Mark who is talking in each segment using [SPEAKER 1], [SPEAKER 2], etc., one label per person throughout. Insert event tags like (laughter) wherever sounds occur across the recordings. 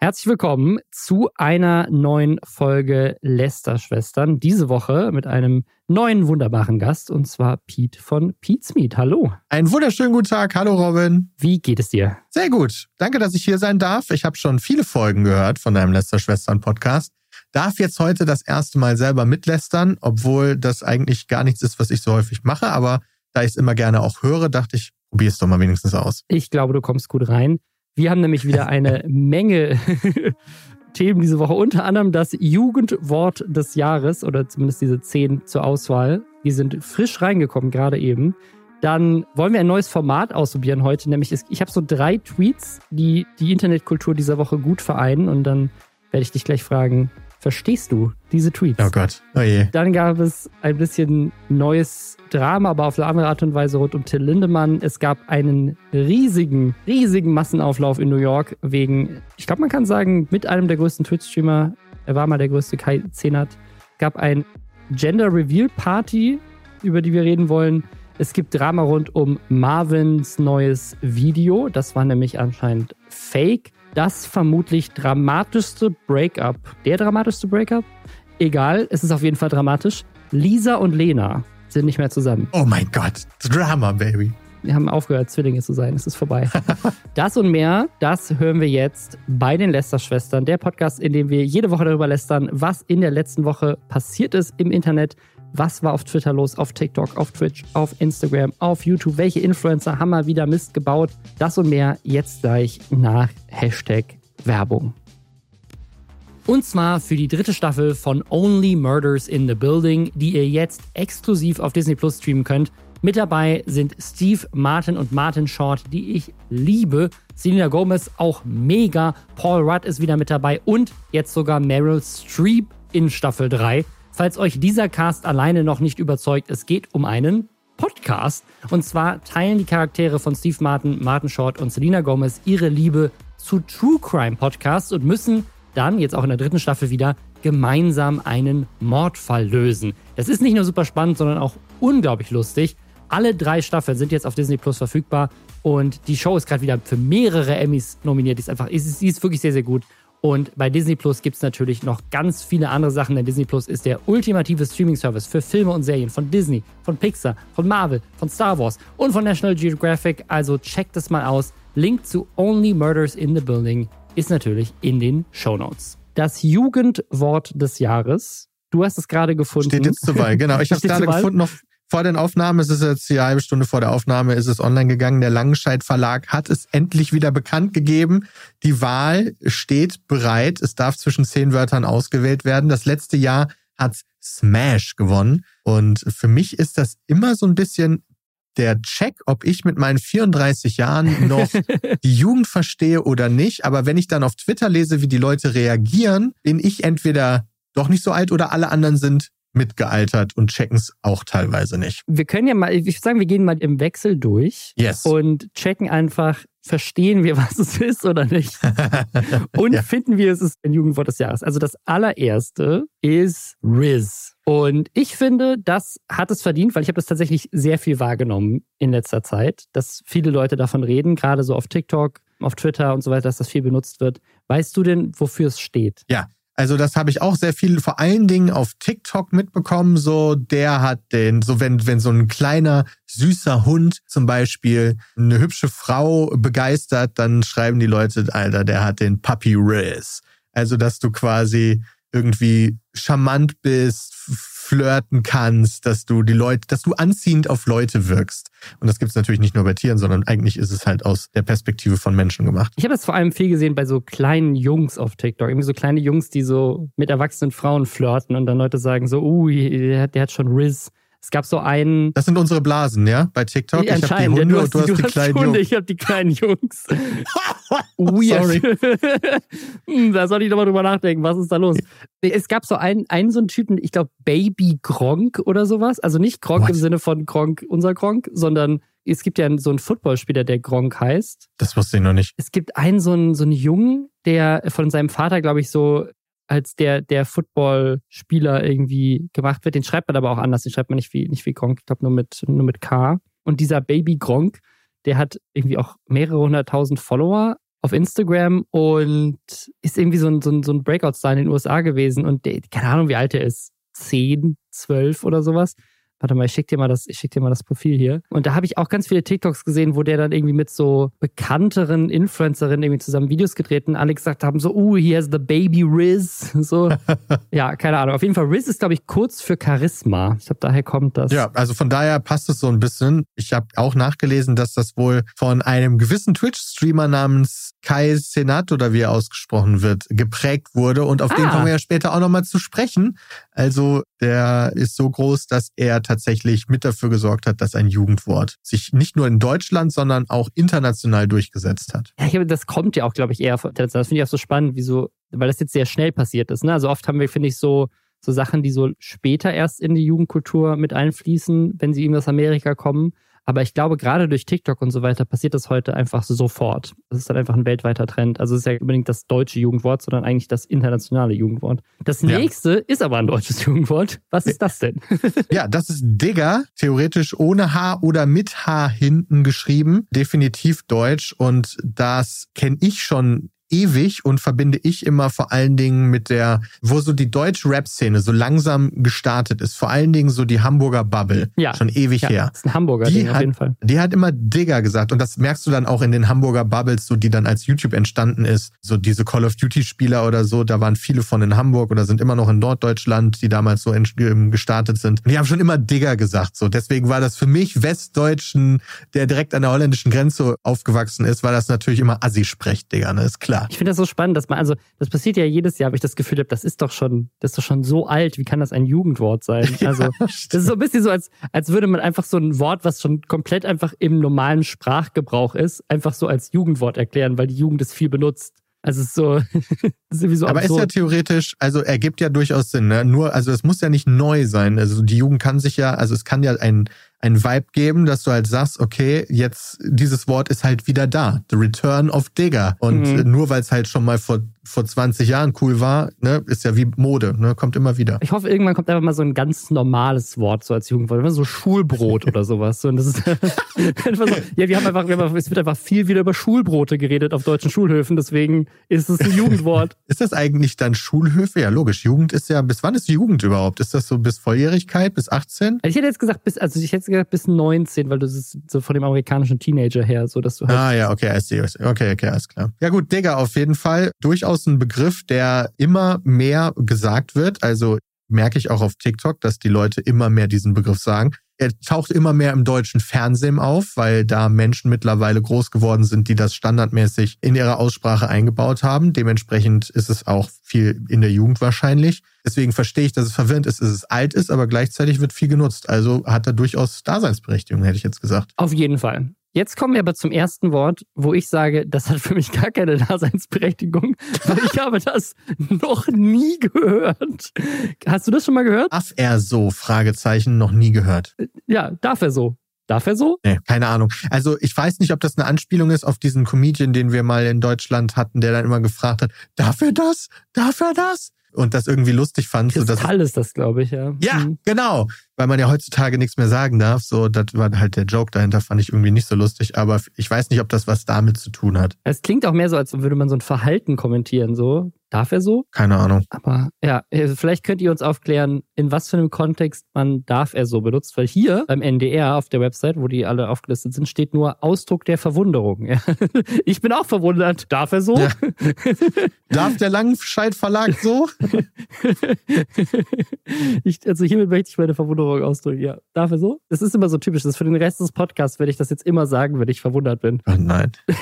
[SPEAKER 1] Herzlich willkommen zu einer neuen Folge Lester-Schwestern. Diese Woche mit einem neuen wunderbaren Gast und zwar Pete von Pete's Meet. Hallo.
[SPEAKER 2] Einen wunderschönen guten Tag. Hallo Robin.
[SPEAKER 1] Wie geht es dir?
[SPEAKER 2] Sehr gut. Danke, dass ich hier sein darf. Ich habe schon viele Folgen gehört von deinem Lester-Schwestern-Podcast. Darf jetzt heute das erste Mal selber mitlästern, obwohl das eigentlich gar nichts ist, was ich so häufig mache. Aber da ich es immer gerne auch höre, dachte ich, probier es doch mal wenigstens aus.
[SPEAKER 1] Ich glaube, du kommst gut rein. Wir haben nämlich wieder eine (laughs) Menge (laughs) Themen diese Woche, unter anderem das Jugendwort des Jahres oder zumindest diese zehn zur Auswahl. Die sind frisch reingekommen, gerade eben. Dann wollen wir ein neues Format ausprobieren heute, nämlich ich habe so drei Tweets, die die Internetkultur dieser Woche gut vereinen und dann werde ich dich gleich fragen, Verstehst du diese Tweets?
[SPEAKER 2] Oh Gott, oh je.
[SPEAKER 1] Dann gab es ein bisschen neues Drama, aber auf eine andere Art und Weise rund um Till Lindemann. Es gab einen riesigen, riesigen Massenauflauf in New York wegen, ich glaube, man kann sagen, mit einem der größten Twitch-Streamer. Er war mal der größte Kai Zenat. gab ein Gender Reveal Party, über die wir reden wollen. Es gibt Drama rund um Marvins neues Video. Das war nämlich anscheinend fake das vermutlich dramatischste Breakup. Der dramatischste Breakup? Egal, es ist auf jeden Fall dramatisch. Lisa und Lena sind nicht mehr zusammen.
[SPEAKER 2] Oh mein Gott, Drama, Baby.
[SPEAKER 1] Wir haben aufgehört, Zwillinge zu sein. Es ist vorbei. (laughs) das und mehr, das hören wir jetzt bei den Lester-Schwestern, der Podcast, in dem wir jede Woche darüber lästern, was in der letzten Woche passiert ist im Internet, was war auf Twitter los, auf TikTok, auf Twitch, auf Instagram, auf YouTube? Welche Influencer haben mal wieder Mist gebaut? Das und mehr jetzt gleich nach Hashtag Werbung. Und zwar für die dritte Staffel von Only Murders in the Building, die ihr jetzt exklusiv auf Disney Plus streamen könnt. Mit dabei sind Steve Martin und Martin Short, die ich liebe. Selena Gomez auch mega. Paul Rudd ist wieder mit dabei und jetzt sogar Meryl Streep in Staffel 3. Falls euch dieser Cast alleine noch nicht überzeugt, es geht um einen Podcast. Und zwar teilen die Charaktere von Steve Martin, Martin Short und Selena Gomez ihre Liebe zu True Crime Podcasts und müssen dann, jetzt auch in der dritten Staffel wieder, gemeinsam einen Mordfall lösen. Das ist nicht nur super spannend, sondern auch unglaublich lustig. Alle drei Staffeln sind jetzt auf Disney Plus verfügbar und die Show ist gerade wieder für mehrere Emmys nominiert. Die ist einfach, sie ist, ist wirklich sehr, sehr gut. Und bei Disney Plus gibt es natürlich noch ganz viele andere Sachen, denn Disney Plus ist der ultimative Streaming-Service für Filme und Serien von Disney, von Pixar, von Marvel, von Star Wars und von National Geographic. Also checkt das mal aus. Link zu Only Murders in the Building ist natürlich in den Show Notes. Das Jugendwort des Jahres. Du hast es gerade gefunden.
[SPEAKER 2] Steht jetzt zu weit, genau. Ich (laughs) habe es gerade gefunden auf vor den Aufnahmen, es ist jetzt die halbe Stunde vor der Aufnahme, ist es online gegangen. Der Langenscheid Verlag hat es endlich wieder bekannt gegeben. Die Wahl steht bereit. Es darf zwischen zehn Wörtern ausgewählt werden. Das letzte Jahr hat Smash gewonnen. Und für mich ist das immer so ein bisschen der Check, ob ich mit meinen 34 Jahren noch (laughs) die Jugend verstehe oder nicht. Aber wenn ich dann auf Twitter lese, wie die Leute reagieren, bin ich entweder doch nicht so alt oder alle anderen sind mitgealtert und checken es auch teilweise nicht.
[SPEAKER 1] Wir können ja mal, ich würde sagen, wir gehen mal im Wechsel durch
[SPEAKER 2] yes.
[SPEAKER 1] und checken einfach, verstehen wir, (laughs) was es ist oder nicht. (laughs) und ja. finden wir, es ist ein Jugendwort des Jahres. Also das allererste ist Riz. Und ich finde, das hat es verdient, weil ich habe das tatsächlich sehr viel wahrgenommen in letzter Zeit, dass viele Leute davon reden, gerade so auf TikTok, auf Twitter und so weiter, dass das viel benutzt wird. Weißt du denn, wofür es steht?
[SPEAKER 2] Ja, also das habe ich auch sehr viel, vor allen Dingen auf TikTok mitbekommen. So, der hat den, so wenn, wenn so ein kleiner, süßer Hund zum Beispiel eine hübsche Frau begeistert, dann schreiben die Leute, Alter, der hat den Puppy Riz. Also, dass du quasi irgendwie charmant bist, flirten kannst, dass du die Leute, dass du anziehend auf Leute wirkst. Und das gibt es natürlich nicht nur bei Tieren, sondern eigentlich ist es halt aus der Perspektive von Menschen gemacht.
[SPEAKER 1] Ich habe das vor allem viel gesehen bei so kleinen Jungs auf TikTok. Irgendwie so kleine Jungs, die so mit erwachsenen Frauen flirten und dann Leute sagen so, uh, der, der hat schon Riz. Es gab so einen.
[SPEAKER 2] Das sind unsere Blasen, ja? Bei TikTok. Ich
[SPEAKER 1] habe die Hunde ja, und du hast, du die hast kleinen Hunde, (laughs) Jungs. Ich habe die kleinen Jungs. (laughs) Weird. Sorry. (laughs) da soll ich nochmal drüber nachdenken. Was ist da los? Es gab so einen, einen so einen Typen, ich glaube Baby Gronk oder sowas. Also nicht Gronk What? im Sinne von Gronk, unser Gronk, sondern es gibt ja so einen Footballspieler, der Gronk heißt.
[SPEAKER 2] Das wusste ich noch nicht.
[SPEAKER 1] Es gibt einen so einen, so einen Jungen, der von seinem Vater, glaube ich, so als der, der Footballspieler irgendwie gemacht wird. Den schreibt man aber auch anders. Den schreibt man nicht wie, nicht wie Gronk, ich glaube nur mit, nur mit K. Und dieser Baby Gronk, der hat irgendwie auch mehrere hunderttausend Follower auf Instagram und ist irgendwie so ein, so ein, so ein Breakout-Star in den USA gewesen und der, keine Ahnung, wie alt er ist. 10, 12 oder sowas. Warte mal, ich schick dir mal das, ich schick dir mal das Profil hier. Und da habe ich auch ganz viele TikToks gesehen, wo der dann irgendwie mit so bekannteren Influencerinnen irgendwie zusammen Videos gedreht und alle gesagt haben, so, uh, he has the baby Riz. (laughs) So, (laughs) ja, keine Ahnung. Auf jeden Fall, Riz ist, glaube ich, kurz für Charisma. Ich glaube, daher kommt das.
[SPEAKER 2] Ja, also von daher passt es so ein bisschen. Ich habe auch nachgelesen, dass das wohl von einem gewissen Twitch-Streamer namens Kai Senat oder wie er ausgesprochen wird, geprägt wurde. Und auf ah. den kommen wir ja später auch nochmal zu sprechen. Also der ist so groß, dass er tatsächlich mit dafür gesorgt hat, dass ein Jugendwort sich nicht nur in Deutschland, sondern auch international durchgesetzt hat.
[SPEAKER 1] Ja, das kommt ja auch, glaube ich, eher von Das finde ich auch so spannend, wieso, weil das jetzt sehr schnell passiert ist. Ne? Also oft haben wir, finde ich, so, so Sachen, die so später erst in die Jugendkultur mit einfließen, wenn sie irgendwie aus Amerika kommen. Aber ich glaube, gerade durch TikTok und so weiter passiert das heute einfach sofort. Das ist dann einfach ein weltweiter Trend. Also es ist ja unbedingt das deutsche Jugendwort, sondern eigentlich das internationale Jugendwort. Das nächste ja. ist aber ein deutsches Jugendwort. Was ist das denn? (laughs)
[SPEAKER 2] ja, das ist Digger, theoretisch ohne H oder mit H hinten geschrieben. Definitiv deutsch. Und das kenne ich schon ewig und verbinde ich immer vor allen Dingen mit der, wo so die deutsche Rap-Szene so langsam gestartet ist. Vor allen Dingen so die Hamburger Bubble. Ja. Schon ewig ja, her.
[SPEAKER 1] Das ist ein Hamburger die Ding
[SPEAKER 2] hat,
[SPEAKER 1] auf jeden Fall.
[SPEAKER 2] Die hat immer Digger gesagt und das merkst du dann auch in den Hamburger Bubbles, so die dann als YouTube entstanden ist. So diese Call of Duty Spieler oder so, da waren viele von in Hamburg oder sind immer noch in Norddeutschland, die damals so ähm, gestartet sind. Und die haben schon immer Digger gesagt. So deswegen war das für mich Westdeutschen, der direkt an der holländischen Grenze aufgewachsen ist, war das natürlich immer Assi-Sprech, Digger, ne? Ist klar.
[SPEAKER 1] Ich finde das so spannend, dass man, also, das passiert ja jedes Jahr, habe ich das Gefühl habe, das ist doch schon, das ist doch schon so alt, wie kann das ein Jugendwort sein? (laughs) Also, ja, das ist so ein bisschen so, als, als würde man einfach so ein Wort, was schon komplett einfach im normalen Sprachgebrauch ist, einfach so als Jugendwort erklären, weil die Jugend es viel benutzt. Also es ist so, (laughs)
[SPEAKER 2] ist irgendwie so Aber absurd. ist ja theoretisch, also ergibt ja durchaus Sinn, ne? Nur, also es muss ja nicht neu sein. Also die Jugend kann sich ja, also es kann ja ein, ein Vibe geben, dass du halt sagst, okay, jetzt dieses Wort ist halt wieder da. The Return of Digger. Und mhm. nur weil es halt schon mal vor vor 20 Jahren cool war, ne, ist ja wie Mode, ne, kommt immer wieder.
[SPEAKER 1] Ich hoffe, irgendwann kommt einfach mal so ein ganz normales Wort so als Jugendwort, so Schulbrot oder sowas. Und das ist (laughs) einfach so, ja, wir haben einfach, wir haben, es wird einfach viel wieder über Schulbrote geredet auf deutschen Schulhöfen, deswegen ist es ein Jugendwort. (laughs)
[SPEAKER 2] ist das eigentlich dann Schulhöfe? Ja, logisch. Jugend ist ja, bis wann ist Jugend überhaupt? Ist das so bis Volljährigkeit, bis 18?
[SPEAKER 1] Also ich hätte jetzt gesagt, bis, also ich hätte gesagt bis 19, weil du ist so von dem amerikanischen Teenager her, so dass du
[SPEAKER 2] halt. Ah, ja, okay, okay, okay, alles klar. Ja, gut, Digga, auf jeden Fall durchaus durchaus ein Begriff, der immer mehr gesagt wird. Also merke ich auch auf TikTok, dass die Leute immer mehr diesen Begriff sagen. Er taucht immer mehr im deutschen Fernsehen auf, weil da Menschen mittlerweile groß geworden sind, die das standardmäßig in ihrer Aussprache eingebaut haben. Dementsprechend ist es auch viel in der Jugend wahrscheinlich. Deswegen verstehe ich, dass es verwirrend ist, dass es alt ist, aber gleichzeitig wird viel genutzt. Also hat er durchaus Daseinsberechtigung, hätte ich jetzt gesagt.
[SPEAKER 1] Auf jeden Fall. Jetzt kommen wir aber zum ersten Wort, wo ich sage, das hat für mich gar keine (laughs) Daseinsberechtigung, weil ich habe das noch nie gehört. Hast du das schon mal gehört?
[SPEAKER 2] Darf er so? Fragezeichen, noch nie gehört.
[SPEAKER 1] Ja, darf er so. Darf er so?
[SPEAKER 2] Nee, keine Ahnung. Also ich weiß nicht, ob das eine Anspielung ist auf diesen Comedian, den wir mal in Deutschland hatten, der dann immer gefragt hat, darf er das? Darf er das? Und das irgendwie lustig fand.
[SPEAKER 1] Kristall so, dass, ist das, glaube ich, ja.
[SPEAKER 2] Ja, mhm. genau weil man ja heutzutage nichts mehr sagen darf. So, das war halt der Joke dahinter, fand ich irgendwie nicht so lustig. Aber ich weiß nicht, ob das was damit zu tun hat.
[SPEAKER 1] Es klingt auch mehr so, als würde man so ein Verhalten kommentieren. So, darf er so?
[SPEAKER 2] Keine Ahnung.
[SPEAKER 1] Aber ja, äh, vielleicht könnt ihr uns aufklären, in was für einem Kontext man darf er so benutzt. Weil hier beim NDR auf der Website, wo die alle aufgelistet sind, steht nur Ausdruck der Verwunderung. (laughs) Ich bin auch verwundert. Darf er so? Ja. (laughs)
[SPEAKER 2] darf der Langscheid Verlag so? (laughs)
[SPEAKER 1] ich, also hiermit möchte ich meine Verwunderung Verwunderung ausdrücken, ja. Darf er so? Das ist immer so typisch. Das ist für den Rest des Podcasts werde ich das jetzt immer sagen, wenn ich verwundert bin.
[SPEAKER 2] Oh nein. (laughs)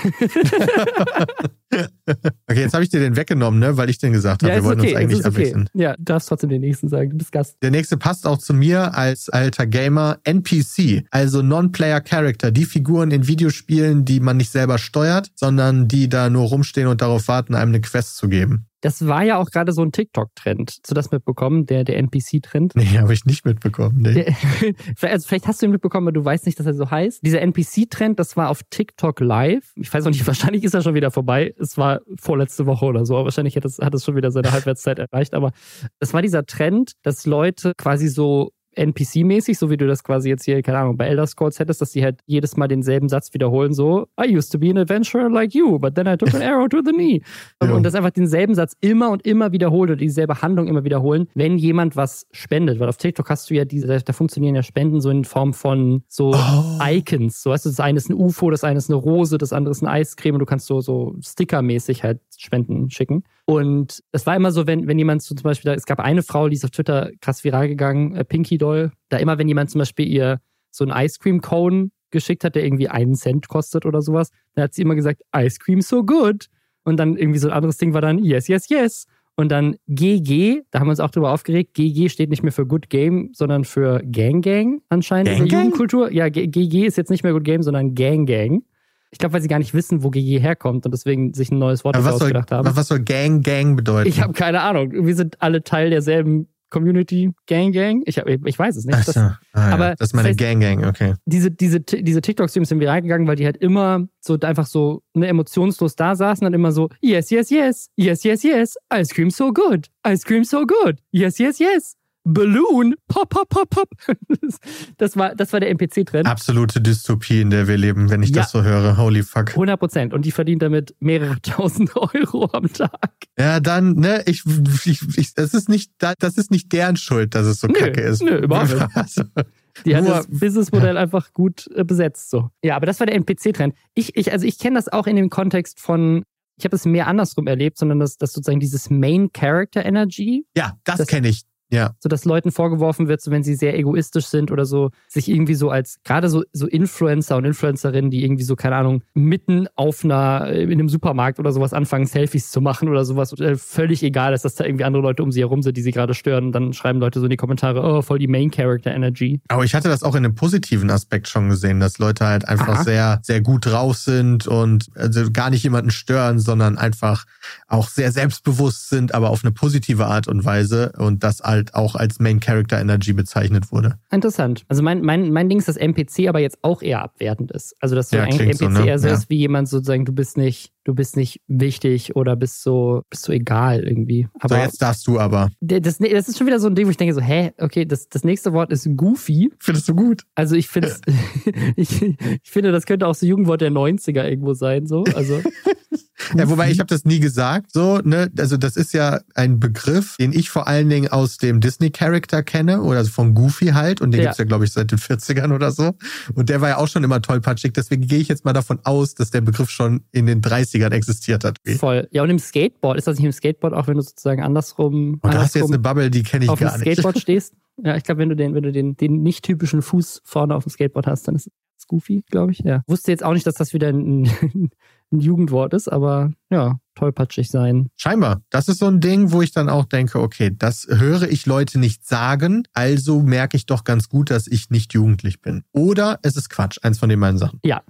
[SPEAKER 2] okay, jetzt habe ich dir den weggenommen, ne? weil ich den gesagt habe. Ja, Wir wollten okay, uns eigentlich okay. abwechseln.
[SPEAKER 1] Ja, du darfst trotzdem den nächsten sagen. Du bist Gast.
[SPEAKER 2] Der nächste passt auch zu mir als alter Gamer. NPC, also Non-Player Character. Die Figuren in Videospielen, die man nicht selber steuert, sondern die da nur rumstehen und darauf warten, einem eine Quest zu geben.
[SPEAKER 1] Das war ja auch gerade so ein TikTok-Trend. Hast du das mitbekommen, der, der NPC-Trend?
[SPEAKER 2] Nee, habe ich nicht mitbekommen. Nee. Der, (laughs)
[SPEAKER 1] also vielleicht hast du ihn mitbekommen, aber du weißt nicht, dass er so heißt. Dieser NPC-Trend, das war auf TikTok live. Ich weiß auch nicht, (laughs) wahrscheinlich ist er schon wieder vorbei. Es war vorletzte Woche oder so. Wahrscheinlich hat es, hat es schon wieder seine Halbwertszeit erreicht. Aber es war dieser Trend, dass Leute quasi so NPC-mäßig, so wie du das quasi jetzt hier, keine Ahnung, bei Elder Scrolls hättest, dass die halt jedes Mal denselben Satz wiederholen, so, I used to be an adventurer like you, but then I took an arrow to the knee. (laughs) Ja. Und das einfach denselben Satz immer und immer wiederholt oder dieselbe Handlung immer wiederholen, wenn jemand was spendet. Weil auf TikTok hast du ja diese, da funktionieren ja Spenden so in Form von so oh. Icons. So weißt du, das eine ist ein UFO, das eine ist eine Rose, das andere ist eine Eiscreme und du kannst so, so stickermäßig halt Spenden schicken. Und es war immer so, wenn, wenn jemand so zum Beispiel, es gab eine Frau, die ist auf Twitter krass viral gegangen, äh, Pinky Doll, da immer, wenn jemand zum Beispiel ihr so einen Ice Cream Cone geschickt hat, der irgendwie einen Cent kostet oder sowas, dann hat sie immer gesagt, Ice Cream so good. Und dann irgendwie so ein anderes Ding war dann, yes, yes, yes. Und dann GG, da haben wir uns auch drüber aufgeregt. GG steht nicht mehr für Good Game, sondern für Gang Gang anscheinend Gang in der Jugendkultur. Ja, GG ist jetzt nicht mehr Good Game, sondern Gang Gang. Ich glaube, weil sie gar nicht wissen, wo GG herkommt und deswegen sich ein neues Wort ausgedacht
[SPEAKER 2] soll,
[SPEAKER 1] haben.
[SPEAKER 2] Was soll Gang Gang bedeuten?
[SPEAKER 1] Ich habe keine Ahnung. Wir sind alle Teil derselben Community Gang Gang. Ich, hab, ich weiß es nicht.
[SPEAKER 2] Das, ah, ja. aber das ist meine das heißt, Gang Gang, okay.
[SPEAKER 1] Diese, diese, diese TikTok-Streams sind viral gegangen, weil die halt immer so einfach so ne, emotionslos da saßen und immer so, yes, yes, yes, yes, yes, yes, ice cream so good, ice cream so good, yes, yes, yes. Balloon, pop, pop, pop, pop. (laughs) Das war, das war der NPC-Trend.
[SPEAKER 2] Absolute Dystopie, in der wir leben, wenn ich ja. das so höre. Holy fuck.
[SPEAKER 1] 100 Prozent. Und die verdient damit mehrere (laughs) tausend Euro am Tag.
[SPEAKER 2] Ja, dann, ne, ich, ich, ich das ist nicht, das ist nicht deren Schuld, dass es so nö, kacke ist.
[SPEAKER 1] Nö, überhaupt nicht. (laughs) Also, die hat das Businessmodell einfach gut äh, besetzt, so. Ja, aber das war der NPC-Trend. Ich, ich, also ich kenne das auch in dem Kontext von ich habe es mehr andersrum erlebt, sondern dass, dass sozusagen dieses Main Character Energy.
[SPEAKER 2] Ja, das, das kenne ich. Ja.
[SPEAKER 1] So dass Leuten vorgeworfen wird, so wenn sie sehr egoistisch sind oder so, sich irgendwie so als, gerade so, so Influencer und Influencerinnen, die irgendwie so, keine Ahnung, mitten auf einer, in einem Supermarkt oder sowas anfangen, Selfies zu machen oder sowas, äh, völlig egal ist, dass da irgendwie andere Leute um sie herum sind, die sie gerade stören. dann schreiben Leute so in die Kommentare, oh, voll die Main Character Energy.
[SPEAKER 2] Aber ich hatte das auch in einem positiven Aspekt schon gesehen, dass Leute halt einfach Aha. sehr, sehr gut drauf sind und also gar nicht jemanden stören, sondern einfach auch sehr selbstbewusst sind, aber auf eine positive Art und Weise und das halt auch als Main Character Energy bezeichnet wurde.
[SPEAKER 1] Interessant. Also mein, mein, mein Ding ist, dass NPC aber jetzt auch eher abwertend ist. Also dass so ja, ein NPC so, ne? eher so ja. ist wie jemand sozusagen, du bist nicht, du bist nicht wichtig oder bist so, bist so egal irgendwie.
[SPEAKER 2] Aber so, jetzt darfst du aber.
[SPEAKER 1] Das, das ist schon wieder so ein Ding, wo ich denke so, hä, okay, das, das nächste Wort ist goofy.
[SPEAKER 2] Findest du gut?
[SPEAKER 1] Also ich finde, (laughs) (laughs) ich, ich finde, das könnte auch so Jugendwort der 90er irgendwo sein, so. Also. (laughs)
[SPEAKER 2] Ja, wobei ich habe das nie gesagt. So, ne, also das ist ja ein Begriff, den ich vor allen Dingen aus dem Disney-Charakter kenne oder von Goofy halt. Und den ja. gibt's ja, glaube ich, seit den 40ern oder so. Und der war ja auch schon immer tollpatschig. Deswegen gehe ich jetzt mal davon aus, dass der Begriff schon in den 30ern existiert hat.
[SPEAKER 1] Voll. Ja, und im Skateboard, ist das nicht im Skateboard auch, wenn du sozusagen andersrum.
[SPEAKER 2] Und da hast du jetzt eine Bubble, die kenne ich gar nicht.
[SPEAKER 1] Auf dem Skateboard stehst? Ja, ich glaube, wenn du den, wenn du den, den nicht typischen Fuß vorne auf dem Skateboard hast, dann ist Goofy, glaube ich. Ja. Wusste jetzt auch nicht, dass das wieder ein, (laughs) ein Jugendwort ist, aber ja, tollpatschig sein.
[SPEAKER 2] Scheinbar. Das ist so ein Ding, wo ich dann auch denke, okay, das höre ich Leute nicht sagen, also merke ich doch ganz gut, dass ich nicht jugendlich bin. Oder es ist Quatsch, eins von den beiden Sachen.
[SPEAKER 1] Ja,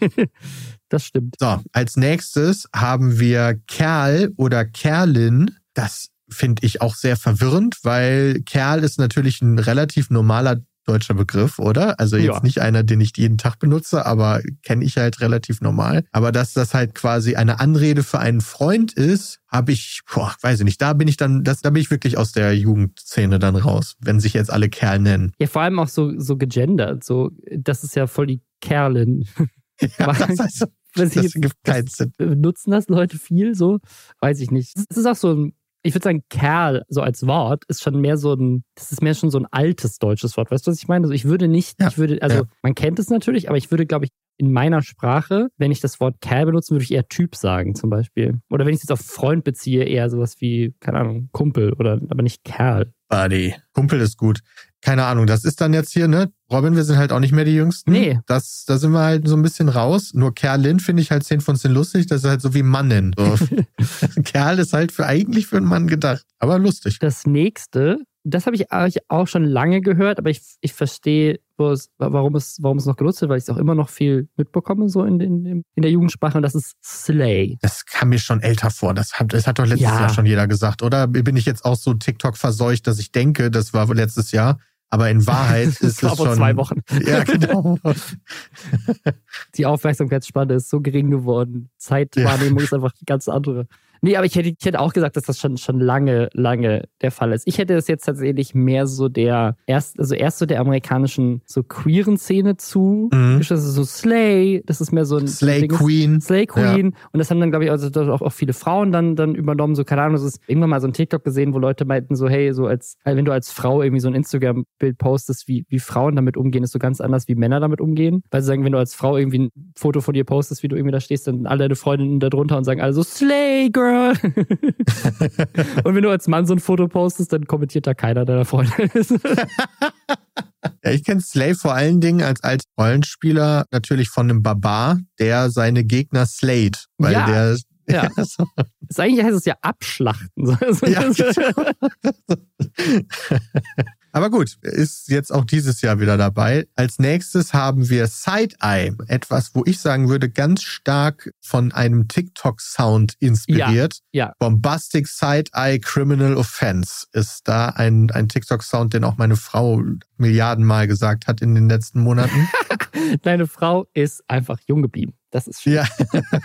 [SPEAKER 1] (laughs) das stimmt.
[SPEAKER 2] So, als nächstes haben wir Kerl oder Kerlin. Das finde ich auch sehr verwirrend, weil Kerl ist natürlich ein relativ normaler deutscher Begriff, oder? Also jetzt ja. nicht einer, den ich jeden Tag benutze, aber kenne ich halt relativ normal. Aber dass das halt quasi eine Anrede für einen Freund ist, habe ich, boah, weiß ich nicht, da bin ich dann, das, da bin ich wirklich aus der Jugendszene dann raus, wenn sich jetzt alle Kerl nennen.
[SPEAKER 1] Ja, vor allem auch so, so gegendert, so, das ist ja voll die Kerlin. (laughs)
[SPEAKER 2] Ja, das heißt, das gibt keinen Sinn.
[SPEAKER 1] Nutzen das Leute viel so? Weiß ich nicht. Es ist auch so ein ich würde sagen, Kerl, so als Wort, ist schon mehr so ein, das ist mehr schon so ein altes deutsches Wort. Weißt du, was ich meine? Also ich würde nicht, ja. ich würde, also ja. man kennt es natürlich, aber ich würde, glaube ich, in meiner Sprache, wenn ich das Wort Kerl benutze, würde ich eher Typ sagen, zum Beispiel. Oder wenn ich es jetzt auf Freund beziehe, eher sowas wie, keine Ahnung, Kumpel oder aber nicht Kerl.
[SPEAKER 2] Buddy. Kumpel ist gut. Keine Ahnung, das ist dann jetzt hier, ne? Robin, wir sind halt auch nicht mehr die Jüngsten.
[SPEAKER 1] Nee.
[SPEAKER 2] Das, da sind wir halt so ein bisschen raus. Nur Kerlin finde ich halt 10 von 10 lustig. Das ist halt so wie Mannen. So. (laughs) Kerl ist halt für eigentlich für einen Mann gedacht. Aber lustig.
[SPEAKER 1] Das nächste das habe ich auch schon lange gehört, aber ich, ich verstehe, warum es, warum es noch genutzt wird, weil ich es auch immer noch viel mitbekomme, so in, in, in der Jugendsprache, und das ist Slay.
[SPEAKER 2] Das kam mir schon älter vor. Das hat, das hat doch letztes ja. Jahr schon jeder gesagt, oder? Bin ich jetzt auch so TikTok verseucht, dass ich denke, das war letztes Jahr? Aber in Wahrheit (laughs) ist es schon.
[SPEAKER 1] vor zwei Wochen.
[SPEAKER 2] Ja, genau. (laughs)
[SPEAKER 1] Die Aufmerksamkeitsspanne ist so gering geworden. Zeitwahrnehmung ja. ist einfach eine ganz andere. Nee, aber ich hätte, ich hätte auch gesagt, dass das schon, schon lange, lange der Fall ist. Ich hätte das jetzt tatsächlich mehr so der, erst, also erst so der amerikanischen, so queeren Szene zu. Mhm. Das ist so Slay, das ist mehr so ein.
[SPEAKER 2] Slay Ding, Queen.
[SPEAKER 1] Slay Queen. Ja. Und das haben dann, glaube ich, also auch, auch viele Frauen dann, dann übernommen. So, keine Ahnung, das ist irgendwann mal so ein TikTok gesehen, wo Leute meinten so, hey, so als, wenn du als Frau irgendwie so ein Instagram-Bild postest, wie, wie Frauen damit umgehen, ist so ganz anders, wie Männer damit umgehen. Weil sie sagen, wenn du als Frau irgendwie ein Foto von dir postest, wie du irgendwie da stehst, dann alle deine Freundinnen da drunter und sagen alle so, Slay, Girl. Girl. (laughs) und wenn du als Mann so ein Foto postest, dann kommentiert da keiner deiner Freunde. (laughs)
[SPEAKER 2] Ja, ich kenne Slay vor allen Dingen als, als Rollenspieler natürlich von einem Barbar, der seine Gegner slayed, weil ja. der
[SPEAKER 1] ja. (laughs) so. Eigentlich heißt es ja abschlachten. Ja, genau.
[SPEAKER 2] Aber gut, ist jetzt auch dieses Jahr wieder dabei. Als nächstes haben wir Side-Eye. Etwas, wo ich sagen würde, ganz stark von einem TikTok-Sound inspiriert.
[SPEAKER 1] Ja, ja.
[SPEAKER 2] Bombastic Side-Eye Criminal Offense ist da ein, ein TikTok-Sound, den auch meine Frau Milliardenmal gesagt hat in den letzten Monaten. (laughs)
[SPEAKER 1] Deine Frau ist einfach jung geblieben. Das ist schön.
[SPEAKER 2] Ja.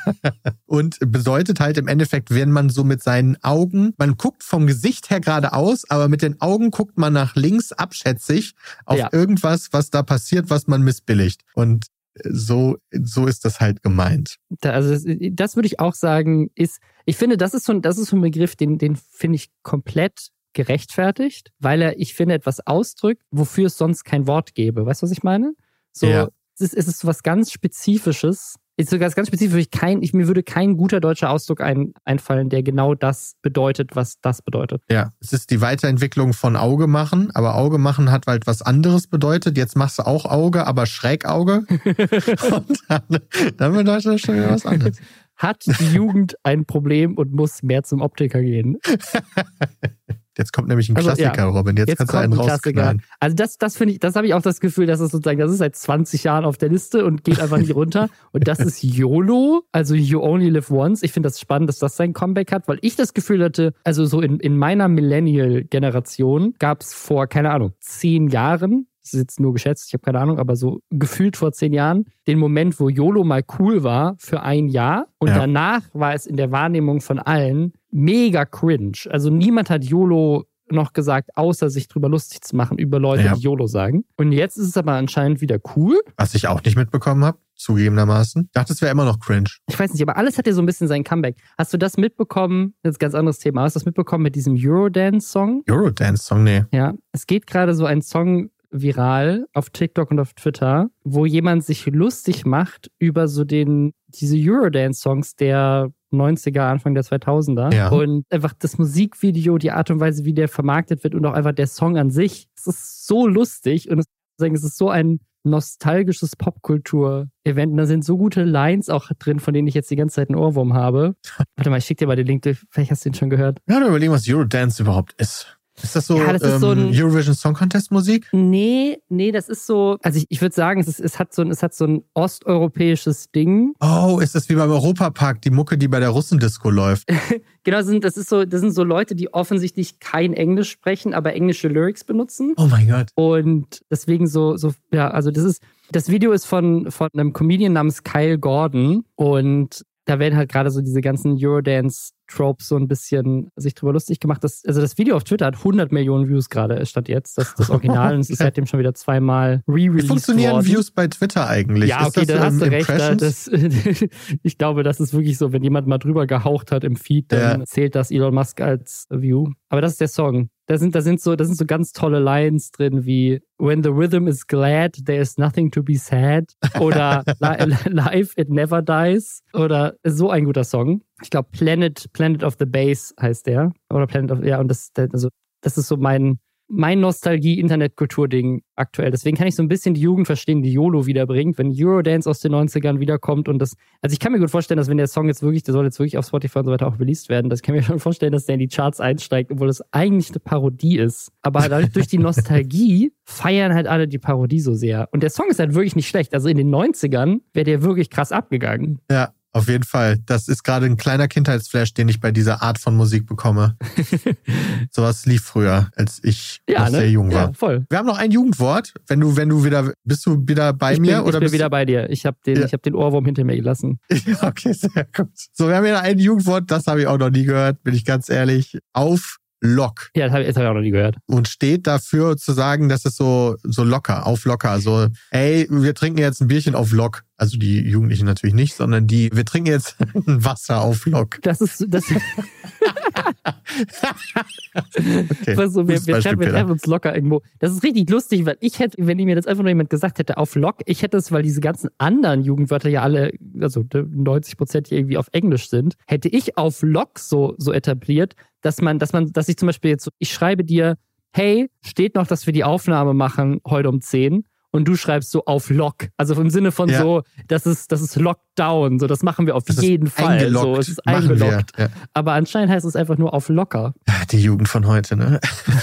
[SPEAKER 2] (laughs) und bedeutet halt im Endeffekt, wenn man so mit seinen Augen, man guckt vom Gesicht her geradeaus, aber mit den Augen guckt man nach links abschätzig auf ja. irgendwas, was da passiert, was man missbilligt. Und so, so ist das halt gemeint.
[SPEAKER 1] Also das, das würde ich auch sagen, ist, ich finde, das ist so, das ist so ein Begriff, den, den finde ich komplett gerechtfertigt, weil er, ich finde, etwas ausdrückt, wofür es sonst kein Wort gäbe. Weißt du, was ich meine? So, ja. es ist, es ist was ganz Spezifisches, ist sogar ganz spezifisch, kein, ich, mir würde kein guter deutscher Ausdruck ein, einfallen, der genau das bedeutet, was das bedeutet.
[SPEAKER 2] Ja, es ist die Weiterentwicklung von Auge machen, aber Auge machen hat halt was anderes bedeutet. Jetzt machst du auch Auge, aber Schrägauge. (laughs) und dann, dann bedeutet das schon wieder was anderes.
[SPEAKER 1] Hat die Jugend ein Problem und muss mehr zum Optiker gehen? (laughs)
[SPEAKER 2] Jetzt kommt nämlich ein also, Klassiker, ja. Robin. Jetzt, jetzt kannst du einen ein rausknallen.
[SPEAKER 1] Also das, das finde ich, das habe ich auch das Gefühl, dass es sozusagen, das ist seit 20 Jahren auf der Liste und geht einfach nicht runter. (laughs) Und das ist YOLO, also You Only Live Once. Ich finde das spannend, dass das sein Comeback hat, weil ich das Gefühl hatte, also so in, in meiner Millennial-Generation gab es vor, keine Ahnung, zehn Jahren das ist jetzt nur geschätzt, ich habe keine Ahnung, aber so gefühlt vor zehn Jahren, den Moment, wo YOLO mal cool war für ein Jahr und ja. danach war es in der Wahrnehmung von allen mega cringe. Also niemand hat YOLO noch gesagt, außer sich drüber lustig zu machen über Leute, ja. die YOLO sagen. Und jetzt ist es aber anscheinend wieder cool.
[SPEAKER 2] Was ich auch nicht mitbekommen habe, zugegebenermaßen. Ich dachte, es wäre immer noch cringe.
[SPEAKER 1] Ich weiß nicht, aber alles hat ja so ein bisschen sein Comeback. Hast du das mitbekommen? Das ist ein ganz anderes Thema. Hast du das mitbekommen mit diesem Eurodance-Song?
[SPEAKER 2] Eurodance-Song, nee.
[SPEAKER 1] Ja, es geht gerade so ein Song viral auf TikTok und auf Twitter, wo jemand sich lustig macht über so den, diese Eurodance-Songs der 90er, Anfang der 2000er. Ja. Und einfach das Musikvideo, die Art und Weise, wie der vermarktet wird und auch einfach der Song an sich, es ist so lustig und es ist so ein nostalgisches Popkultur-Event. Und da sind so gute Lines auch drin, von denen ich jetzt die ganze Zeit einen Ohrwurm habe. (laughs) Warte mal, ich schicke dir mal den Link, vielleicht hast du den schon gehört.
[SPEAKER 2] Ja, du überlegen, was Eurodance überhaupt ist. Ist das so, ja, das ähm, so ein, Eurovision Song Contest Musik?
[SPEAKER 1] Nee, nee, das ist so, also ich, ich würde sagen, es, ist, es, hat so ein, es hat so ein osteuropäisches Ding.
[SPEAKER 2] Oh, ist das wie beim Europapark, die Mucke, die bei der Russendisco läuft? (laughs)
[SPEAKER 1] genau, das sind, das, ist so, das sind so Leute, die offensichtlich kein Englisch sprechen, aber englische Lyrics benutzen.
[SPEAKER 2] Oh mein Gott.
[SPEAKER 1] Und deswegen so, so, ja, also das ist, das Video ist von, von einem Comedian namens Kyle Gordon und da werden halt gerade so diese ganzen Eurodance-Tropes so ein bisschen sich drüber lustig gemacht. Das, also das Video auf Twitter hat 100 Millionen Views gerade, statt jetzt. Das, das Original. und es ist (laughs) seitdem schon wieder zweimal re-released Wie
[SPEAKER 2] funktionieren
[SPEAKER 1] worden.
[SPEAKER 2] Views bei Twitter eigentlich?
[SPEAKER 1] Ja, okay, da hast du recht. Da, das, (laughs) ich glaube, das ist wirklich so, wenn jemand mal drüber gehaucht hat im Feed, dann ja. zählt das Elon Musk als View. Aber das ist der Song. Da sind, da sind so, da sind so ganz tolle Lines drin wie When the rhythm is glad, there is nothing to be sad. Oder (laughs) Life, it never dies. Oder so ein guter Song. Ich glaube, Planet, Planet of the Bass heißt der. Oder Planet of, ja, und das, also, das ist so mein, mein Nostalgie-Internetkultur-Ding aktuell. Deswegen kann ich so ein bisschen die Jugend verstehen, die YOLO wiederbringt, wenn Eurodance aus den 90ern wiederkommt und das, also ich kann mir gut vorstellen, dass wenn der Song jetzt wirklich, der soll jetzt wirklich auf Spotify und so weiter auch released werden, das kann mir schon vorstellen, dass der in die Charts einsteigt, obwohl das eigentlich eine Parodie ist. Aber halt durch die Nostalgie (laughs) feiern halt alle die Parodie so sehr. Und der Song ist halt wirklich nicht schlecht. Also in den 90ern wäre der wirklich krass abgegangen.
[SPEAKER 2] Ja. Auf jeden Fall. Das ist gerade ein kleiner Kindheitsflash, den ich bei dieser Art von Musik bekomme. (laughs) Sowas lief früher, als ich ja, noch ne? sehr jung war. Ja,
[SPEAKER 1] voll.
[SPEAKER 2] Wir haben noch ein Jugendwort. Wenn du, wenn du wieder, bist du wieder bei
[SPEAKER 1] ich
[SPEAKER 2] mir?
[SPEAKER 1] Bin,
[SPEAKER 2] oder
[SPEAKER 1] ich bin wieder bei dir. Ich habe den, ja. ich hab den Ohrwurm hinter mir gelassen. (laughs)
[SPEAKER 2] okay, sehr gut. So, wir haben hier ein Jugendwort, das habe ich auch noch nie gehört, bin ich ganz ehrlich. Auf Lock.
[SPEAKER 1] Ja, das habe hab ich auch noch nie gehört.
[SPEAKER 2] Und steht dafür zu sagen, dass es so, so locker, auf locker. So, ey, wir trinken jetzt ein Bierchen auf Lock. Also die Jugendlichen natürlich nicht, sondern die, wir trinken jetzt (laughs) ein Wasser auf Lock.
[SPEAKER 1] Das ist, das (laughs) okay. so, wir, wir, treffen, wir treffen uns locker irgendwo. Das ist richtig lustig, weil ich hätte, wenn mir das einfach nur jemand gesagt hätte, auf Lock, ich hätte es, weil diese ganzen anderen Jugendwörter ja alle, also 90 Prozent irgendwie auf Englisch sind, hätte ich auf Lock so, so etabliert, dass man, dass man, dass ich zum Beispiel jetzt so, ich schreibe dir, hey, steht noch, dass wir die Aufnahme machen heute um 10 und du schreibst so auf Lock. Also im Sinne von ja. so, das ist, das ist Lockdown. So, das machen wir auf das jeden Fall. So, es ist eingeloggt. Ja. Aber anscheinend heißt es einfach nur auf locker.
[SPEAKER 2] Die Jugend von heute, ne?